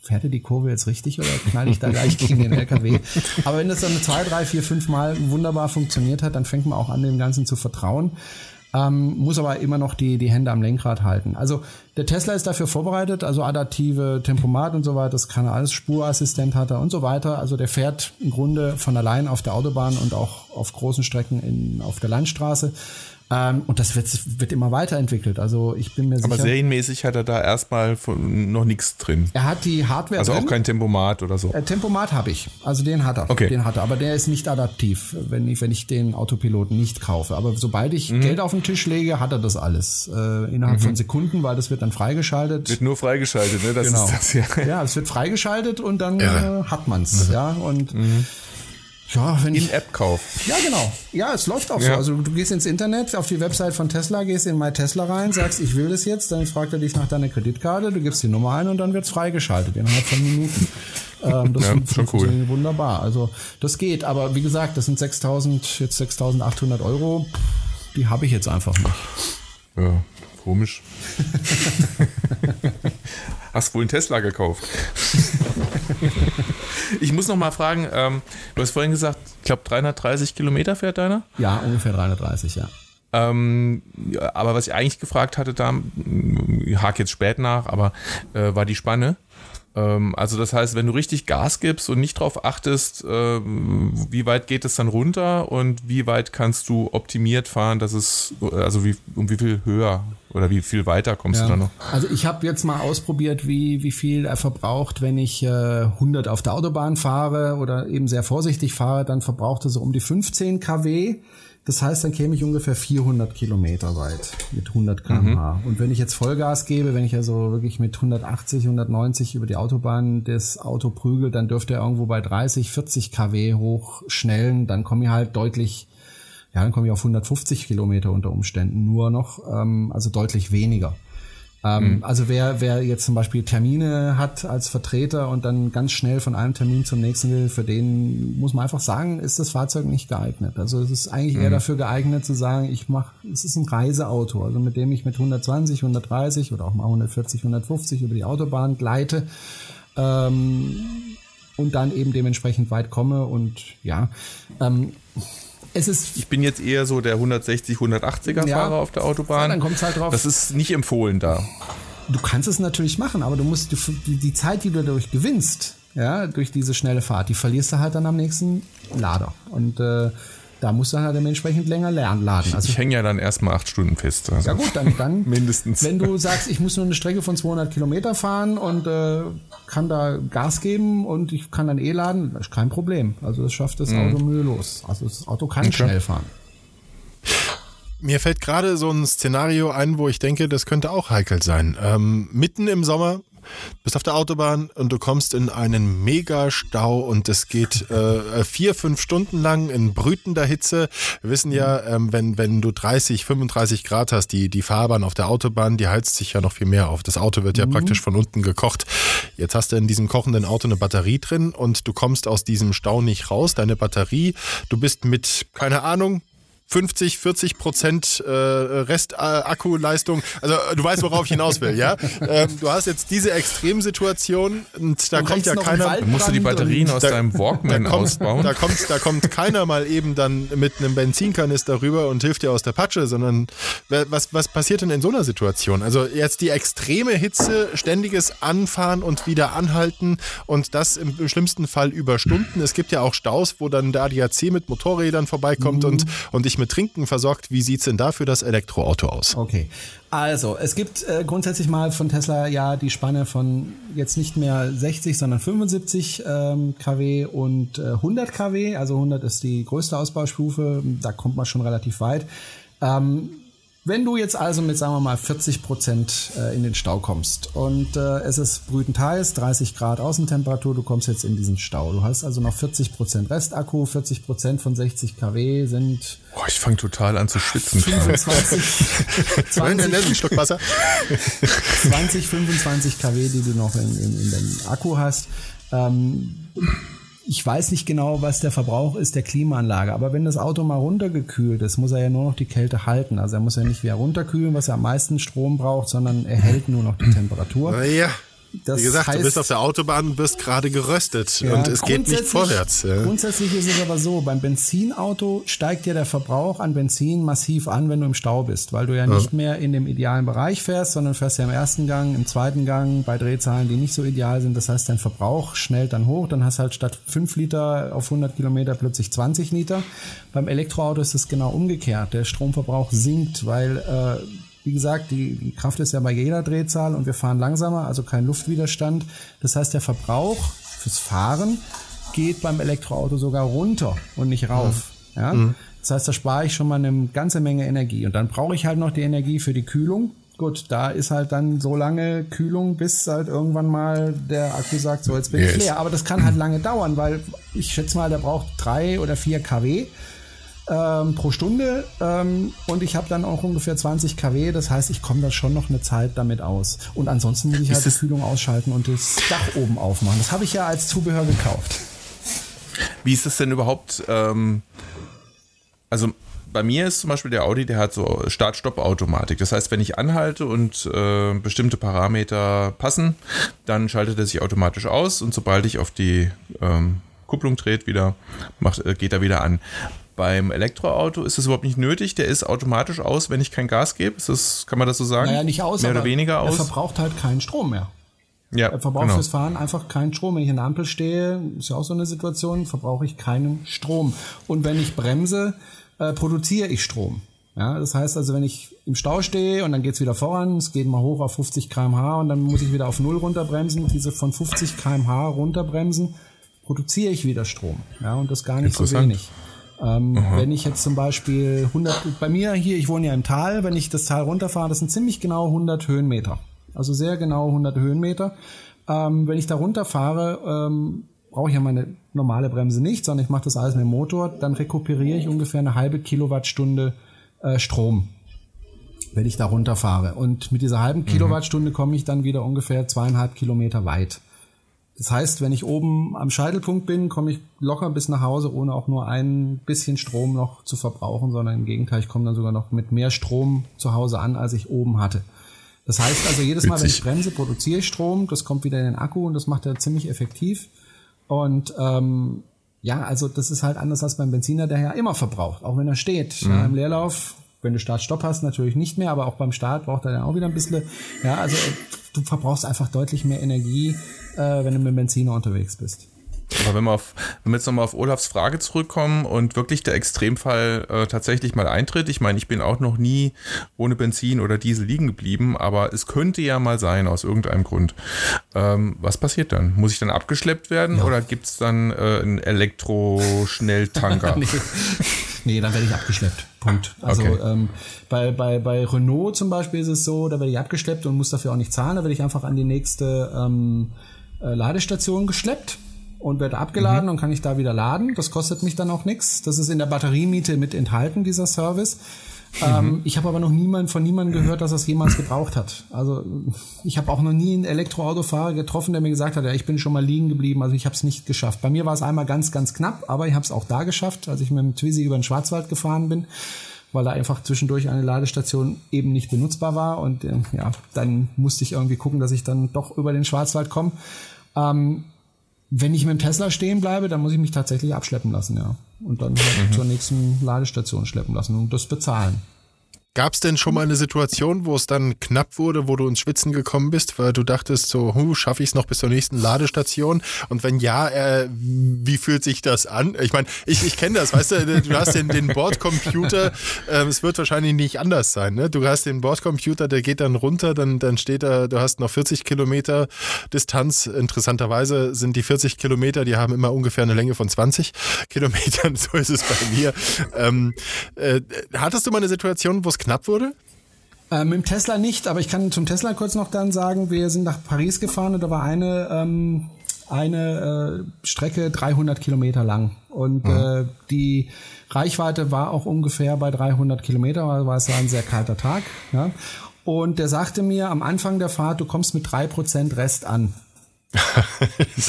fährt er die Kurve jetzt richtig oder knall ich da gleich gegen den LKW? Aber wenn das dann zwei, drei, vier, fünf Mal wunderbar funktioniert hat, dann fängt man auch an, dem Ganzen zu vertrauen. Ähm, muss aber immer noch die, die Hände am Lenkrad halten. Also der Tesla ist dafür vorbereitet, also adaptive Tempomat und so weiter, das kann er alles, Spurassistent hat er und so weiter. Also der fährt im Grunde von allein auf der Autobahn und auch auf großen Strecken in, auf der Landstraße. Ähm, und das wird, wird immer weiterentwickelt. Also ich bin mir sicher. Aber serienmäßig hat er da erstmal noch nichts drin. Er hat die Hardware. Also drin. auch kein Tempomat oder so. Äh, Tempomat habe ich. Also den hat er. Okay. Den hat er. Aber der ist nicht adaptiv, wenn ich, wenn ich den Autopiloten nicht kaufe. Aber sobald ich mhm. Geld auf den Tisch lege, hat er das alles. Äh, innerhalb mhm. von Sekunden, weil das wird dann freigeschaltet. Wird nur freigeschaltet, ne? Das genau. ist das ja. Ja, es wird freigeschaltet und dann ja. äh, hat man's. Mhm. Ja, und mhm. Ja, wenn In-App-Kauf. Ja, genau. Ja, es läuft auch ja. so. Also du gehst ins Internet, auf die Website von Tesla, gehst in My Tesla rein, sagst, ich will das jetzt, dann fragt er dich nach deiner Kreditkarte, du gibst die Nummer ein und dann wird's freigeschaltet innerhalb von Minuten. Ähm, das ja, schon cool. wunderbar. Also das geht, aber wie gesagt, das sind 6.000, jetzt 6.800 Euro, die habe ich jetzt einfach nicht. Ja. Komisch. Hast wohl einen Tesla gekauft. ich muss noch mal fragen, ähm, du hast vorhin gesagt, ich glaube 330 Kilometer fährt deiner? Ja, ungefähr 330, ja. Ähm, aber was ich eigentlich gefragt hatte, da ich hake jetzt spät nach, aber äh, war die Spanne. Ähm, also das heißt, wenn du richtig Gas gibst und nicht darauf achtest, äh, wie weit geht es dann runter und wie weit kannst du optimiert fahren, dass es, also wie, um wie viel höher oder wie viel weiter kommst ja. du dann noch? Also ich habe jetzt mal ausprobiert, wie, wie viel er verbraucht, wenn ich äh, 100 auf der Autobahn fahre oder eben sehr vorsichtig fahre, dann verbraucht er so um die 15 kW. Das heißt, dann käme ich ungefähr 400 Kilometer weit mit 100 km/h. Mhm. Und wenn ich jetzt Vollgas gebe, wenn ich also wirklich mit 180, 190 über die Autobahn das Auto prügel, dann dürfte er irgendwo bei 30, 40 kW hochschnellen. Dann komme ich halt deutlich, ja, dann komme ich auf 150 Kilometer unter Umständen nur noch, ähm, also deutlich weniger. Ähm, mhm. Also wer, wer jetzt zum Beispiel Termine hat als Vertreter und dann ganz schnell von einem Termin zum nächsten will, für den muss man einfach sagen, ist das Fahrzeug nicht geeignet. Also es ist eigentlich mhm. eher dafür geeignet zu sagen, ich mache, es ist ein Reiseauto, also mit dem ich mit 120, 130 oder auch mal 140, 150 über die Autobahn gleite. Ähm, und dann eben dementsprechend weit komme und ja, ähm, es ist ich bin jetzt eher so der 160, 180er ja, Fahrer auf der Autobahn. Ja, dann kommt halt drauf. Das ist nicht empfohlen da. Du kannst es natürlich machen, aber du musst die, die Zeit, die du dadurch gewinnst, ja, durch diese schnelle Fahrt, die verlierst du halt dann am nächsten Lader. Und äh, da musst du halt dementsprechend länger lernen, laden. Also, ich hänge ja dann erstmal acht Stunden fest. Also. Ja gut, dann, dann mindestens. Wenn du sagst, ich muss nur eine Strecke von 200 Kilometer fahren und äh, kann da Gas geben und ich kann dann eh laden, ist kein Problem. Also das schafft das mhm. Auto mühelos. Also das Auto kann okay. schnell fahren. Mir fällt gerade so ein Szenario ein, wo ich denke, das könnte auch heikel sein. Ähm, mitten im Sommer bist auf der Autobahn und du kommst in einen Megastau und es geht äh, vier, fünf Stunden lang in brütender Hitze. Wir wissen ja, ähm, wenn, wenn du 30, 35 Grad hast, die, die Fahrbahn auf der Autobahn, die heizt sich ja noch viel mehr auf. Das Auto wird ja mhm. praktisch von unten gekocht. Jetzt hast du in diesem kochenden Auto eine Batterie drin und du kommst aus diesem Stau nicht raus. Deine Batterie, du bist mit, keine Ahnung, 50, 40 Prozent äh, Restakkuleistung. Also du weißt, worauf ich hinaus will, ja? Ähm, du hast jetzt diese Extremsituation und da du kommt ja keiner. Du musst du die Batterien aus da, deinem Walkman da kommt, ausbauen. Da kommt, da kommt keiner mal eben dann mit einem Benzinkanister rüber und hilft dir aus der Patsche, sondern was, was passiert denn in so einer Situation? Also jetzt die extreme Hitze, ständiges Anfahren und wieder anhalten und das im schlimmsten Fall über Stunden. Es gibt ja auch Staus, wo dann der ADAC mit Motorrädern vorbeikommt mhm. und, und ich mit Trinken versorgt. Wie sieht es denn da für das Elektroauto aus? Okay. Also, es gibt äh, grundsätzlich mal von Tesla ja die Spanne von jetzt nicht mehr 60, sondern 75 ähm, kW und äh, 100 kW. Also 100 ist die größte Ausbaustufe. Da kommt man schon relativ weit. Ähm, wenn du jetzt also mit, sagen wir mal, 40 Prozent äh, in den Stau kommst und äh, es ist brütend heiß, 30 Grad Außentemperatur, du kommst jetzt in diesen Stau. Du hast also noch 40 Prozent Restakku, 40 Prozent von 60 kW sind. Boah, ich fange total an zu schwitzen. 25, 20, Schluck Wasser. 20, 25 kW, die du noch in, in, in deinem Akku hast. Ähm, ich weiß nicht genau, was der Verbrauch ist der Klimaanlage, aber wenn das Auto mal runtergekühlt ist, muss er ja nur noch die Kälte halten. Also er muss ja nicht wieder runterkühlen, was er am meisten Strom braucht, sondern er hält nur noch die Temperatur. Ja. Das Wie gesagt, heißt, du bist auf der Autobahn und wirst gerade geröstet ja, und es geht nicht vorwärts. Ja. Grundsätzlich ist es aber so, beim Benzinauto steigt ja der Verbrauch an Benzin massiv an, wenn du im Stau bist, weil du ja, ja. nicht mehr in dem idealen Bereich fährst, sondern fährst ja im ersten Gang, im zweiten Gang bei Drehzahlen, die nicht so ideal sind. Das heißt, dein Verbrauch schnellt dann hoch, dann hast du halt statt 5 Liter auf 100 Kilometer plötzlich 20 Liter. Beim Elektroauto ist es genau umgekehrt. Der Stromverbrauch sinkt, weil äh, wie gesagt, die, die Kraft ist ja bei jeder Drehzahl und wir fahren langsamer, also kein Luftwiderstand. Das heißt, der Verbrauch fürs Fahren geht beim Elektroauto sogar runter und nicht rauf. Mhm. Ja? Mhm. Das heißt, da spare ich schon mal eine ganze Menge Energie. Und dann brauche ich halt noch die Energie für die Kühlung. Gut, da ist halt dann so lange Kühlung, bis halt irgendwann mal der Akku sagt, so jetzt bin ich leer. Aber das kann halt lange dauern, weil ich schätze mal, der braucht drei oder vier kW ähm, pro Stunde ähm, und ich habe dann auch ungefähr 20 kW. Das heißt, ich komme da schon noch eine Zeit damit aus. Und ansonsten muss ich halt die Kühlung ausschalten und das Dach oben aufmachen. Das habe ich ja als Zubehör gekauft. Wie ist das denn überhaupt? Ähm, also bei mir ist zum Beispiel der Audi, der hat so Start-Stopp-Automatik. Das heißt, wenn ich anhalte und äh, bestimmte Parameter passen, dann schaltet er sich automatisch aus und sobald ich auf die ähm, Kupplung dreht, wieder macht, äh, geht er wieder an. Beim Elektroauto ist es überhaupt nicht nötig. Der ist automatisch aus, wenn ich kein Gas gebe. Ist das, kann man das so sagen? Naja, nicht aus, Mehr oder weniger aus. Er verbraucht halt keinen Strom mehr. Ja, er verbraucht genau. fürs Fahren einfach keinen Strom. Wenn ich an der Ampel stehe, ist ja auch so eine Situation, verbrauche ich keinen Strom. Und wenn ich bremse, äh, produziere ich Strom. Ja, das heißt also, wenn ich im Stau stehe und dann geht's wieder voran, es geht mal hoch auf 50 kmh und dann muss ich wieder auf Null runterbremsen, diese von 50 kmh runterbremsen, produziere ich wieder Strom. Ja, und das gar nicht so wenig. Ähm, wenn ich jetzt zum Beispiel 100, bei mir hier, ich wohne ja im Tal, wenn ich das Tal runterfahre, das sind ziemlich genau 100 Höhenmeter. Also sehr genau 100 Höhenmeter. Ähm, wenn ich da runterfahre, ähm, brauche ich ja meine normale Bremse nicht, sondern ich mache das alles mit dem Motor, dann rekuperiere ich ungefähr eine halbe Kilowattstunde äh, Strom, wenn ich da runterfahre. Und mit dieser halben mhm. Kilowattstunde komme ich dann wieder ungefähr zweieinhalb Kilometer weit. Das heißt, wenn ich oben am Scheitelpunkt bin, komme ich locker bis nach Hause, ohne auch nur ein bisschen Strom noch zu verbrauchen, sondern im Gegenteil, ich komme dann sogar noch mit mehr Strom zu Hause an, als ich oben hatte. Das heißt also, jedes Mal, wenn ich bremse, produziere ich Strom, das kommt wieder in den Akku und das macht er ziemlich effektiv. Und ähm, ja, also das ist halt anders als beim Benziner, der ja immer verbraucht, auch wenn er steht. Mhm. Ja, Im Leerlauf, wenn du Start-Stopp hast, natürlich nicht mehr, aber auch beim Start braucht er dann auch wieder ein bisschen. Ja, also du verbrauchst einfach deutlich mehr Energie, äh, wenn du mit Benziner unterwegs bist. Aber wenn wir, auf, wenn wir jetzt nochmal auf Olafs Frage zurückkommen und wirklich der Extremfall äh, tatsächlich mal eintritt, ich meine, ich bin auch noch nie ohne Benzin oder Diesel liegen geblieben, aber es könnte ja mal sein, aus irgendeinem Grund. Ähm, was passiert dann? Muss ich dann abgeschleppt werden ja. oder gibt es dann äh, einen Elektroschnelltanker? nee. nee, dann werde ich abgeschleppt. Punkt. Also okay. ähm, bei, bei, bei Renault zum Beispiel ist es so, da werde ich abgeschleppt und muss dafür auch nicht zahlen, da werde ich einfach an die nächste ähm, äh, Ladestation geschleppt und werde abgeladen mhm. und kann ich da wieder laden. Das kostet mich dann auch nichts. Das ist in der Batteriemiete mit enthalten, dieser Service. Mhm. Ähm, ich habe aber noch niemand von niemandem gehört, dass das jemals gebraucht hat. Also ich habe auch noch nie einen Elektroautofahrer getroffen, der mir gesagt hat, ja, ich bin schon mal liegen geblieben. Also ich habe es nicht geschafft. Bei mir war es einmal ganz, ganz knapp, aber ich habe es auch da geschafft, als ich mit dem Twizy über den Schwarzwald gefahren bin, weil da einfach zwischendurch eine Ladestation eben nicht benutzbar war. Und äh, ja, dann musste ich irgendwie gucken, dass ich dann doch über den Schwarzwald komme. Ähm, wenn ich mit dem Tesla stehen bleibe, dann muss ich mich tatsächlich abschleppen lassen, ja. Und dann halt mhm. zur nächsten Ladestation schleppen lassen und das bezahlen. Gab es denn schon mal eine Situation, wo es dann knapp wurde, wo du ins Schwitzen gekommen bist, weil du dachtest so, huh, schaffe ich es noch bis zur nächsten Ladestation? Und wenn ja, äh, wie fühlt sich das an? Ich meine, ich, ich kenne das, weißt du, du hast den, den Bordcomputer, äh, es wird wahrscheinlich nicht anders sein, ne? Du hast den Bordcomputer, der geht dann runter, dann, dann steht da, du hast noch 40 Kilometer Distanz. Interessanterweise sind die 40 Kilometer, die haben immer ungefähr eine Länge von 20 Kilometern, so ist es bei mir. Ähm, äh, hattest du mal eine Situation, wo es knapp wurde? Äh, mit dem Tesla nicht, aber ich kann zum Tesla kurz noch dann sagen, wir sind nach Paris gefahren und da war eine, ähm, eine äh, Strecke 300 Kilometer lang und mhm. äh, die Reichweite war auch ungefähr bei 300 Kilometer, weil es war ein sehr kalter Tag. Ja? Und der sagte mir am Anfang der Fahrt, du kommst mit drei Prozent Rest an.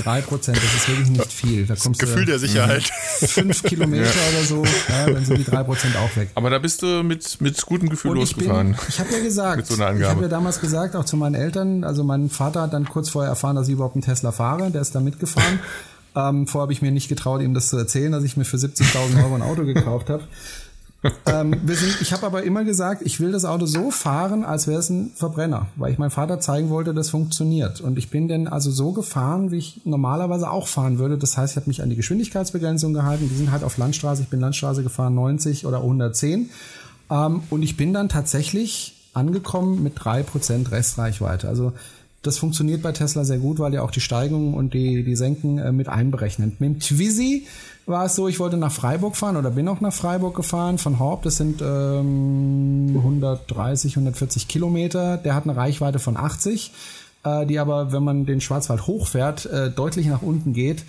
Drei Prozent, das ist wirklich nicht viel. Da kommst Gefühl du, der Sicherheit. Fünf Kilometer ja. oder so, ja, dann sind die drei Prozent auch weg. Aber da bist du mit, mit gutem Gefühl ich losgefahren. Bin, ich habe ja gesagt, so ich habe ja damals gesagt, auch zu meinen Eltern, also mein Vater hat dann kurz vorher erfahren, dass ich überhaupt einen Tesla fahre, der ist da mitgefahren. ähm, vorher habe ich mir nicht getraut, ihm das zu erzählen, dass ich mir für 70.000 Euro ein Auto gekauft habe ähm, sind, ich habe aber immer gesagt, ich will das Auto so fahren, als wäre es ein Verbrenner, weil ich meinem Vater zeigen wollte, das funktioniert. Und ich bin dann also so gefahren, wie ich normalerweise auch fahren würde. Das heißt, ich habe mich an die Geschwindigkeitsbegrenzung gehalten. Die sind halt auf Landstraße. Ich bin Landstraße gefahren 90 oder 110. Ähm, und ich bin dann tatsächlich angekommen mit drei Prozent Restreichweite. Also das funktioniert bei Tesla sehr gut, weil ja auch die Steigungen und die, die Senken äh, mit einberechnen. Mit dem Twizy war es so, ich wollte nach Freiburg fahren oder bin auch nach Freiburg gefahren von Horb. Das sind ähm, 130, 140 Kilometer. Der hat eine Reichweite von 80, äh, die aber, wenn man den Schwarzwald hochfährt, äh, deutlich nach unten geht.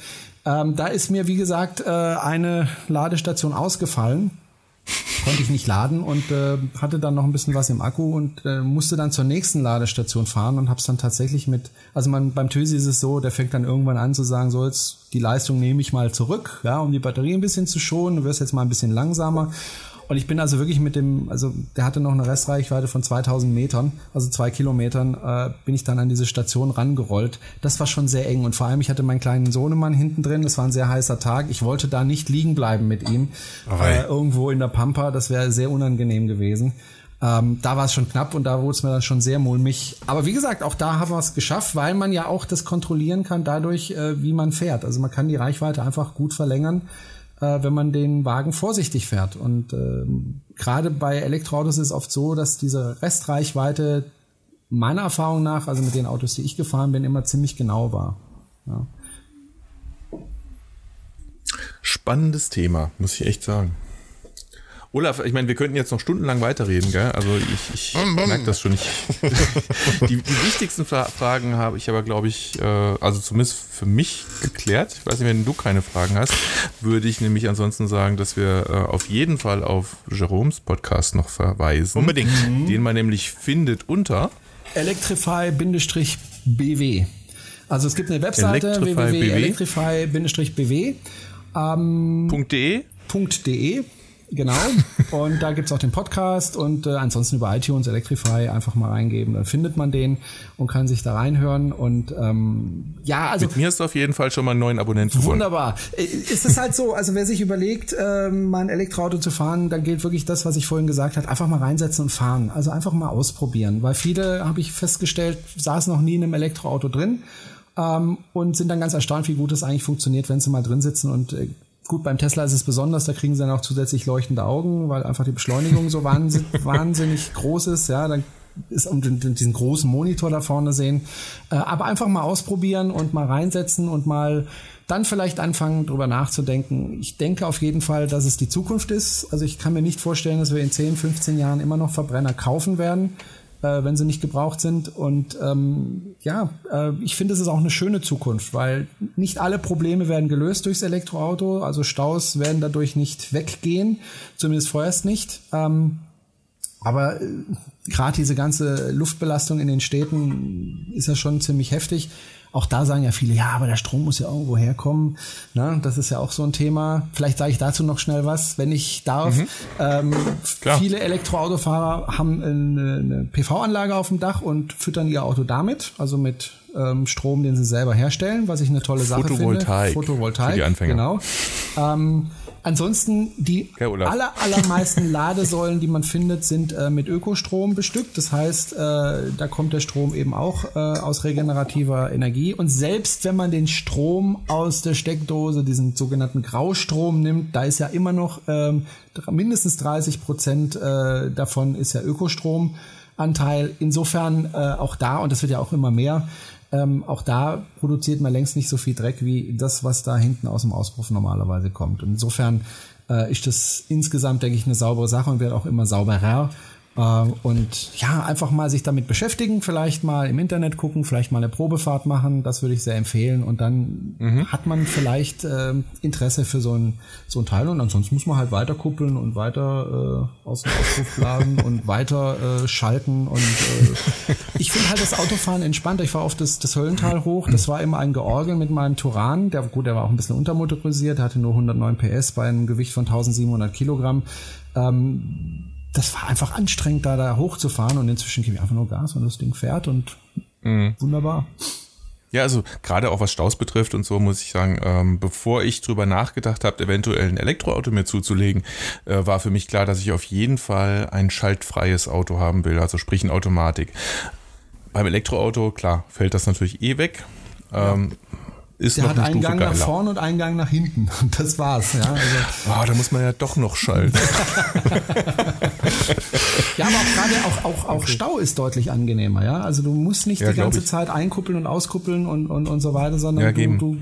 Ähm, da ist mir, wie gesagt, äh, eine Ladestation ausgefallen konnte ich nicht laden und äh, hatte dann noch ein bisschen was im Akku und äh, musste dann zur nächsten Ladestation fahren und habe es dann tatsächlich mit, also man, beim Tösi ist es so, der fängt dann irgendwann an zu sagen, so jetzt die Leistung nehme ich mal zurück, ja, um die Batterie ein bisschen zu schonen, du wirst jetzt mal ein bisschen langsamer Und ich bin also wirklich mit dem, also der hatte noch eine Restreichweite von 2000 Metern, also zwei Kilometern, äh, bin ich dann an diese Station rangerollt. Das war schon sehr eng und vor allem ich hatte meinen kleinen Sohnemann hinten drin. Das war ein sehr heißer Tag. Ich wollte da nicht liegen bleiben mit ihm äh, irgendwo in der Pampa. Das wäre sehr unangenehm gewesen. Ähm, da war es schon knapp und da wurde es mir dann schon sehr mulmig. Aber wie gesagt, auch da haben wir es geschafft, weil man ja auch das kontrollieren kann dadurch, äh, wie man fährt. Also man kann die Reichweite einfach gut verlängern, äh, wenn man den Wagen vorsichtig fährt. Und äh, gerade bei Elektroautos ist es oft so, dass diese Restreichweite meiner Erfahrung nach, also mit den Autos, die ich gefahren bin, immer ziemlich genau war. Ja. Spannendes Thema, muss ich echt sagen. Olaf, ich meine, wir könnten jetzt noch stundenlang weiterreden, gell? Also ich, ich merke das schon. Ich, die, die wichtigsten Fra Fragen habe ich aber, glaube ich, äh, also zumindest für mich geklärt. Ich weiß nicht, wenn du keine Fragen hast, würde ich nämlich ansonsten sagen, dass wir äh, auf jeden Fall auf Jeroms Podcast noch verweisen. Unbedingt. Den man nämlich findet unter Electrify-BW. Also es gibt eine Webseite www.electrify-bw. Ähm, .de .de Genau. Und da gibt's auch den Podcast und äh, ansonsten über iTunes, Electrify einfach mal reingeben. Dann findet man den und kann sich da reinhören. Und ähm, ja, also. Mit mir du auf jeden Fall schon mal einen neuen Abonnenten. Wunderbar. Äh, Ist es halt so, also wer sich überlegt, äh, mal ein Elektroauto zu fahren, dann gilt wirklich das, was ich vorhin gesagt habe, einfach mal reinsetzen und fahren. Also einfach mal ausprobieren. Weil viele, habe ich festgestellt, saßen noch nie in einem Elektroauto drin. Ähm, und sind dann ganz erstaunt, wie gut es eigentlich funktioniert, wenn sie mal drin sitzen und äh, Gut, beim Tesla ist es besonders, da kriegen sie dann auch zusätzlich leuchtende Augen, weil einfach die Beschleunigung so wahnsinnig, wahnsinnig groß ist. Ja, dann ist und diesen großen Monitor da vorne sehen. Äh, aber einfach mal ausprobieren und mal reinsetzen und mal dann vielleicht anfangen, drüber nachzudenken. Ich denke auf jeden Fall, dass es die Zukunft ist. Also ich kann mir nicht vorstellen, dass wir in 10, 15 Jahren immer noch Verbrenner kaufen werden äh, wenn sie nicht gebraucht sind. Und ähm, ja, äh, ich finde, es ist auch eine schöne Zukunft, weil nicht alle Probleme werden gelöst durchs Elektroauto. Also Staus werden dadurch nicht weggehen, zumindest vorerst nicht. Ähm, aber äh, gerade diese ganze Luftbelastung in den Städten ist ja schon ziemlich heftig. Auch da sagen ja viele, ja, aber der Strom muss ja irgendwo herkommen. Ne? Das ist ja auch so ein Thema. Vielleicht sage ich dazu noch schnell was, wenn ich darf. Mhm. Ähm, viele Elektroautofahrer haben eine, eine PV-Anlage auf dem Dach und füttern ihr Auto damit, also mit ähm, Strom, den sie selber herstellen, was ich eine tolle Sache Photovoltaik finde. Photovoltaik. Für die Anfänger. Genau. Ähm, Ansonsten die aller, allermeisten Ladesäulen, die man findet, sind äh, mit Ökostrom bestückt. Das heißt, äh, da kommt der Strom eben auch äh, aus regenerativer Energie. Und selbst wenn man den Strom aus der Steckdose, diesen sogenannten Graustrom nimmt, da ist ja immer noch ähm, mindestens 30 Prozent äh, davon ist ja Ökostromanteil. Insofern äh, auch da, und das wird ja auch immer mehr, ähm, auch da produziert man längst nicht so viel Dreck wie das, was da hinten aus dem Auspuff normalerweise kommt. Insofern äh, ist das insgesamt, denke ich, eine saubere Sache und wird auch immer sauberer. Äh, und ja, einfach mal sich damit beschäftigen, vielleicht mal im Internet gucken, vielleicht mal eine Probefahrt machen, das würde ich sehr empfehlen. Und dann mhm. hat man vielleicht äh, Interesse für so ein, so ein Teil und ansonsten muss man halt weiter kuppeln und weiter äh, aus dem Auspuff blasen und weiter äh, schalten. Und äh, ich finde halt das Autofahren entspannter. Ich fahre oft das, das Höllental hoch, das war immer ein Georgel mit meinem Turan, der gut, der war auch ein bisschen untermotorisiert, hatte nur 109 PS bei einem Gewicht von 1700 Kilogramm. Ähm, das war einfach anstrengend, da, da hochzufahren und inzwischen gebe ich einfach nur Gas und das Ding fährt und mhm. wunderbar. Ja, also gerade auch was Staus betrifft und so muss ich sagen, ähm, bevor ich drüber nachgedacht habe, eventuell ein Elektroauto mir zuzulegen, äh, war für mich klar, dass ich auf jeden Fall ein schaltfreies Auto haben will, also sprich ein Automatik. Beim Elektroauto, klar, fällt das natürlich eh weg. Ähm, ja ist Der noch hat eine einen Stufe Gang geiler. nach vorne und einen Gang nach hinten. Und das war's. Ja, also, Ah, da muss man ja doch noch schalten. ja aber auch gerade auch, auch, auch Stau ist deutlich angenehmer. Ja, also du musst nicht Ja, die ganze. Zeit einkuppeln und auskuppeln und, und, und so weiter, sondern Ja, du, du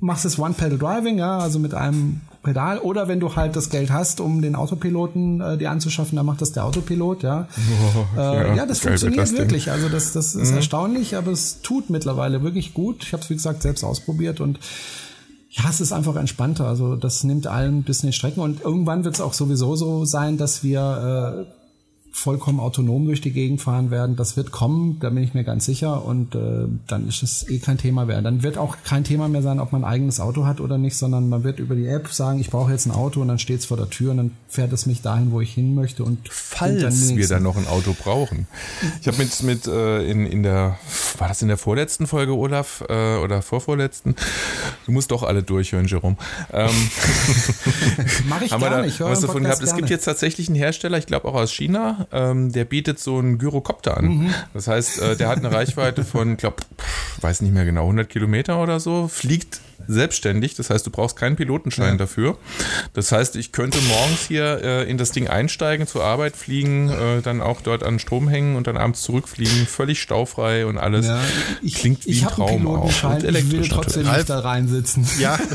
machst es One-Pedal-Driving, ja, also mit einem Pedal. Oder wenn du halt das Geld hast, um den Autopiloten äh, dir anzuschaffen, dann macht das der Autopilot, ja. äh, ja, ja, das funktioniert das wirklich. Also das, das ist erstaunlich, aber es tut mittlerweile wirklich gut. Ich habe es, wie gesagt, selbst ausprobiert und ja, es ist einfach entspannter. Also das nimmt allen ein bisschen die Strecken und irgendwann wird es auch sowieso so sein, dass wir äh, vollkommen autonom durch die Gegend fahren werden. Das wird kommen, da bin ich mir ganz sicher. Und äh, dann ist es eh kein Thema mehr. Dann wird auch kein Thema mehr sein, ob man ein eigenes Auto hat oder nicht, sondern man wird über die App sagen, ich brauche jetzt ein Auto und dann steht es vor der Tür und dann fährt es mich dahin, wo ich hin möchte. Und falls dann wir dann noch ein Auto brauchen. Ich habe mit, mit äh, in, in der, war das in der vorletzten Folge, Olaf, äh, oder vorvorletzten? Du musst doch alle durchhören, Jerome. Ähm, Mach ich gar da, nicht. Was davon gehabt. Es gibt jetzt tatsächlich einen Hersteller, ich glaube auch aus China, ähm, der bietet so einen Gyrocopter an. Mhm. Das heißt, äh, der hat eine Reichweite von, ich glaube, weiß nicht mehr genau, 100 Kilometer oder so, fliegt selbstständig. Das heißt, du brauchst keinen Pilotenschein ja. dafür. Das heißt, ich könnte morgens hier äh, in das Ding einsteigen, zur Arbeit fliegen, äh, dann auch dort an Strom hängen und dann abends zurückfliegen, völlig staufrei und alles. Ja, ich, Klingt wie ein Traum auch. Und ich will trotzdem nicht da reinsitzen. Ja.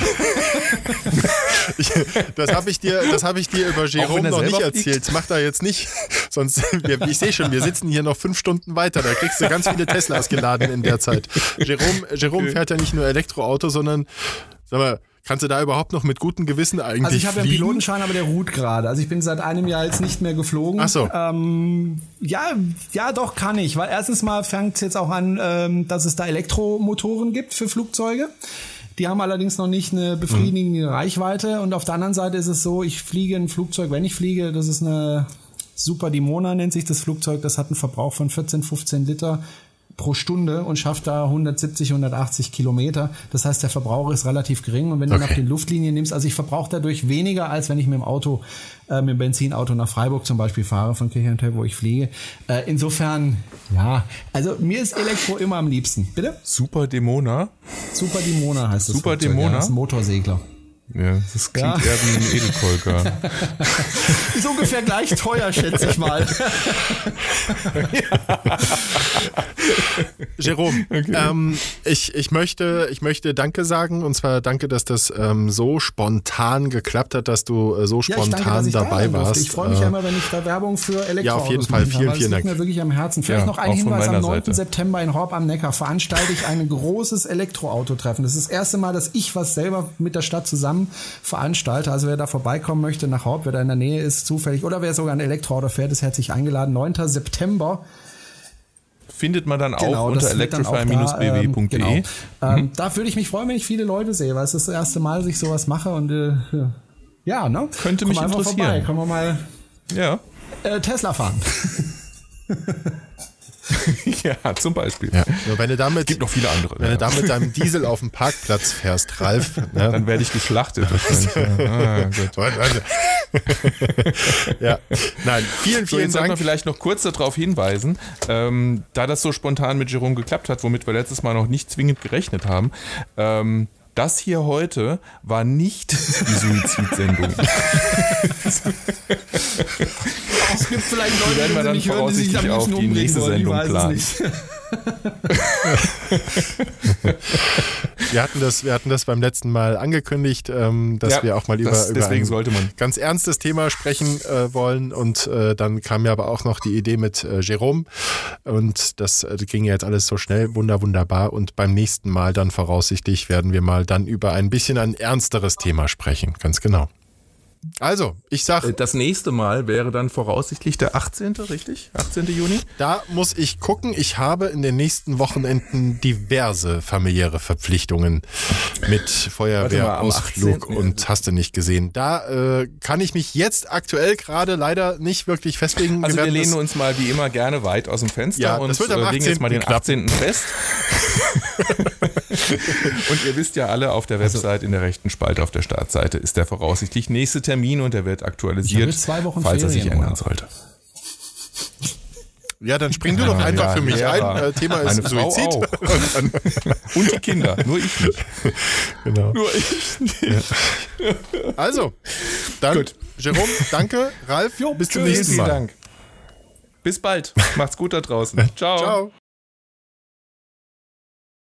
ich, das habe ich dir, das habe ich dir über Jerome noch nicht erzählt. Fliegt. Mach da jetzt nicht, sonst wir, ich sehe schon, wir sitzen hier noch fünf Stunden weiter. Da kriegst du ganz viele Teslas geladen in der Zeit. Jerome, Jerome fährt ja nicht nur Elektroauto, sondern Sag mal, kannst du da überhaupt noch mit gutem Gewissen eigentlich Also ich habe ja einen Pilotenschein, aber der ruht gerade. Also ich bin seit einem Jahr jetzt nicht mehr geflogen. Ach so. Ähm, ja, ja, doch kann ich. Weil erstens mal fängt es jetzt auch an, ähm, dass es da Elektromotoren gibt für Flugzeuge. Die haben allerdings noch nicht eine befriedigende mhm. Reichweite. Und auf der anderen Seite ist es so, ich fliege ein Flugzeug, wenn ich fliege, das ist eine Super Dimona nennt sich das Flugzeug, das hat einen Verbrauch von 14, 15 Liter pro Stunde und schafft da 170, 180 Kilometer. Das heißt, der Verbrauch ist relativ gering. Und wenn okay. du nach den Luftlinien nimmst, also ich verbrauche dadurch weniger, als wenn ich mit dem Auto, äh, mit dem Benzinauto nach Freiburg zum Beispiel fahre, von Kirchheintel, wo ich fliege. Äh, insofern, ja, also mir ist Elektro immer am liebsten. Bitte? Super Demona. Super Demona heißt das. Super Demona. Ja, das ist ein Motorsegler. Ja, das klingt ja. eher wie ein Edelkolker. ist ungefähr gleich teuer, schätze ich mal. Jerome, okay. ähm, ich, ich, möchte, ich möchte Danke sagen und zwar danke, dass das ähm, so spontan geklappt hat, dass du äh, so spontan ja, danke, dabei da warst. Ich freue mich äh, ja immer, wenn ich da Werbung für Elektroautos Ja, auf jeden Fall. Vielen, vielen Dank. Das liegt mir wirklich am Herzen. Vielleicht ja, noch ein Hinweis. Am 9. Seite. September in Horb am Neckar veranstalte ich ein großes Elektroautotreffen. Das ist das erste Mal, dass ich was selber mit der Stadt zusammen zusammen veranstalte. Also wer da vorbeikommen möchte nach Haupt, wer da in der Nähe ist, zufällig, oder wer sogar ein Elektroauto fährt, ist herzlich eingeladen. 9. September findet man dann genau, auch unter electrify-bw.de. Ähm, genau. mhm. ähm, da würde ich mich freuen, wenn ich viele Leute sehe, weil es ist das erste Mal, dass ich sowas mache und äh, ja, ne? Könnte Komm mich interessieren. Vorbei. Können wir mal ja. äh, Tesla fahren. ja, zum Beispiel. Ja. wenn du damit, gibt noch viele andere. Wenn ja. du da mit deinem Diesel auf dem Parkplatz fährst, Ralf, ne? dann werde ich geschlachtet. ah, ja, nein, vielen, vielen so, jetzt Dank. wir vielleicht noch kurz darauf hinweisen, ähm, da das so spontan mit Jerome geklappt hat, womit wir letztes Mal noch nicht zwingend gerechnet haben. Ähm, das hier heute war nicht die Suizidsendung. es gibt vielleicht Leute, die werden wir dann nicht hören, die sich auf die nächste Sendung planen. wir, hatten das, wir hatten das beim letzten Mal angekündigt, ähm, dass ja, wir auch mal über, das, über ein ganz ernstes Thema sprechen äh, wollen. Und äh, dann kam ja aber auch noch die Idee mit äh, Jerome. Und das äh, ging ja jetzt alles so schnell, wunder, wunderbar. Und beim nächsten Mal dann voraussichtlich werden wir mal dann über ein bisschen ein ernsteres Thema sprechen. Ganz genau. Also, ich sag. Äh, das nächste Mal wäre dann voraussichtlich der 18. richtig? 18. Juni? Da muss ich gucken. Ich habe in den nächsten Wochenenden diverse familiäre Verpflichtungen mit Feuerwehrausflug und hast du nicht gesehen. Da äh, kann ich mich jetzt aktuell gerade leider nicht wirklich festlegen. Also wir, wir lehnen uns mal wie immer gerne weit aus dem Fenster ja, und äh, legen jetzt mal den 18. fest. und ihr wisst ja alle, auf der also Website in der rechten Spalte auf der Startseite ist der voraussichtlich nächste Termin und der wird aktualisiert, falls er sich ändern sollte. Ja, dann spring du doch einfach ja, für mich ja, ein. Äh, Thema ist Suizid. Und, und, die Kinder, nur ich nicht. Genau. Nur ich nicht. Ja. Also, dann, gut. Jerome, danke. Ralf, jo, bis zum nächsten Mal. Dank. Bis bald. Macht's gut da draußen. Ciao. Ciao.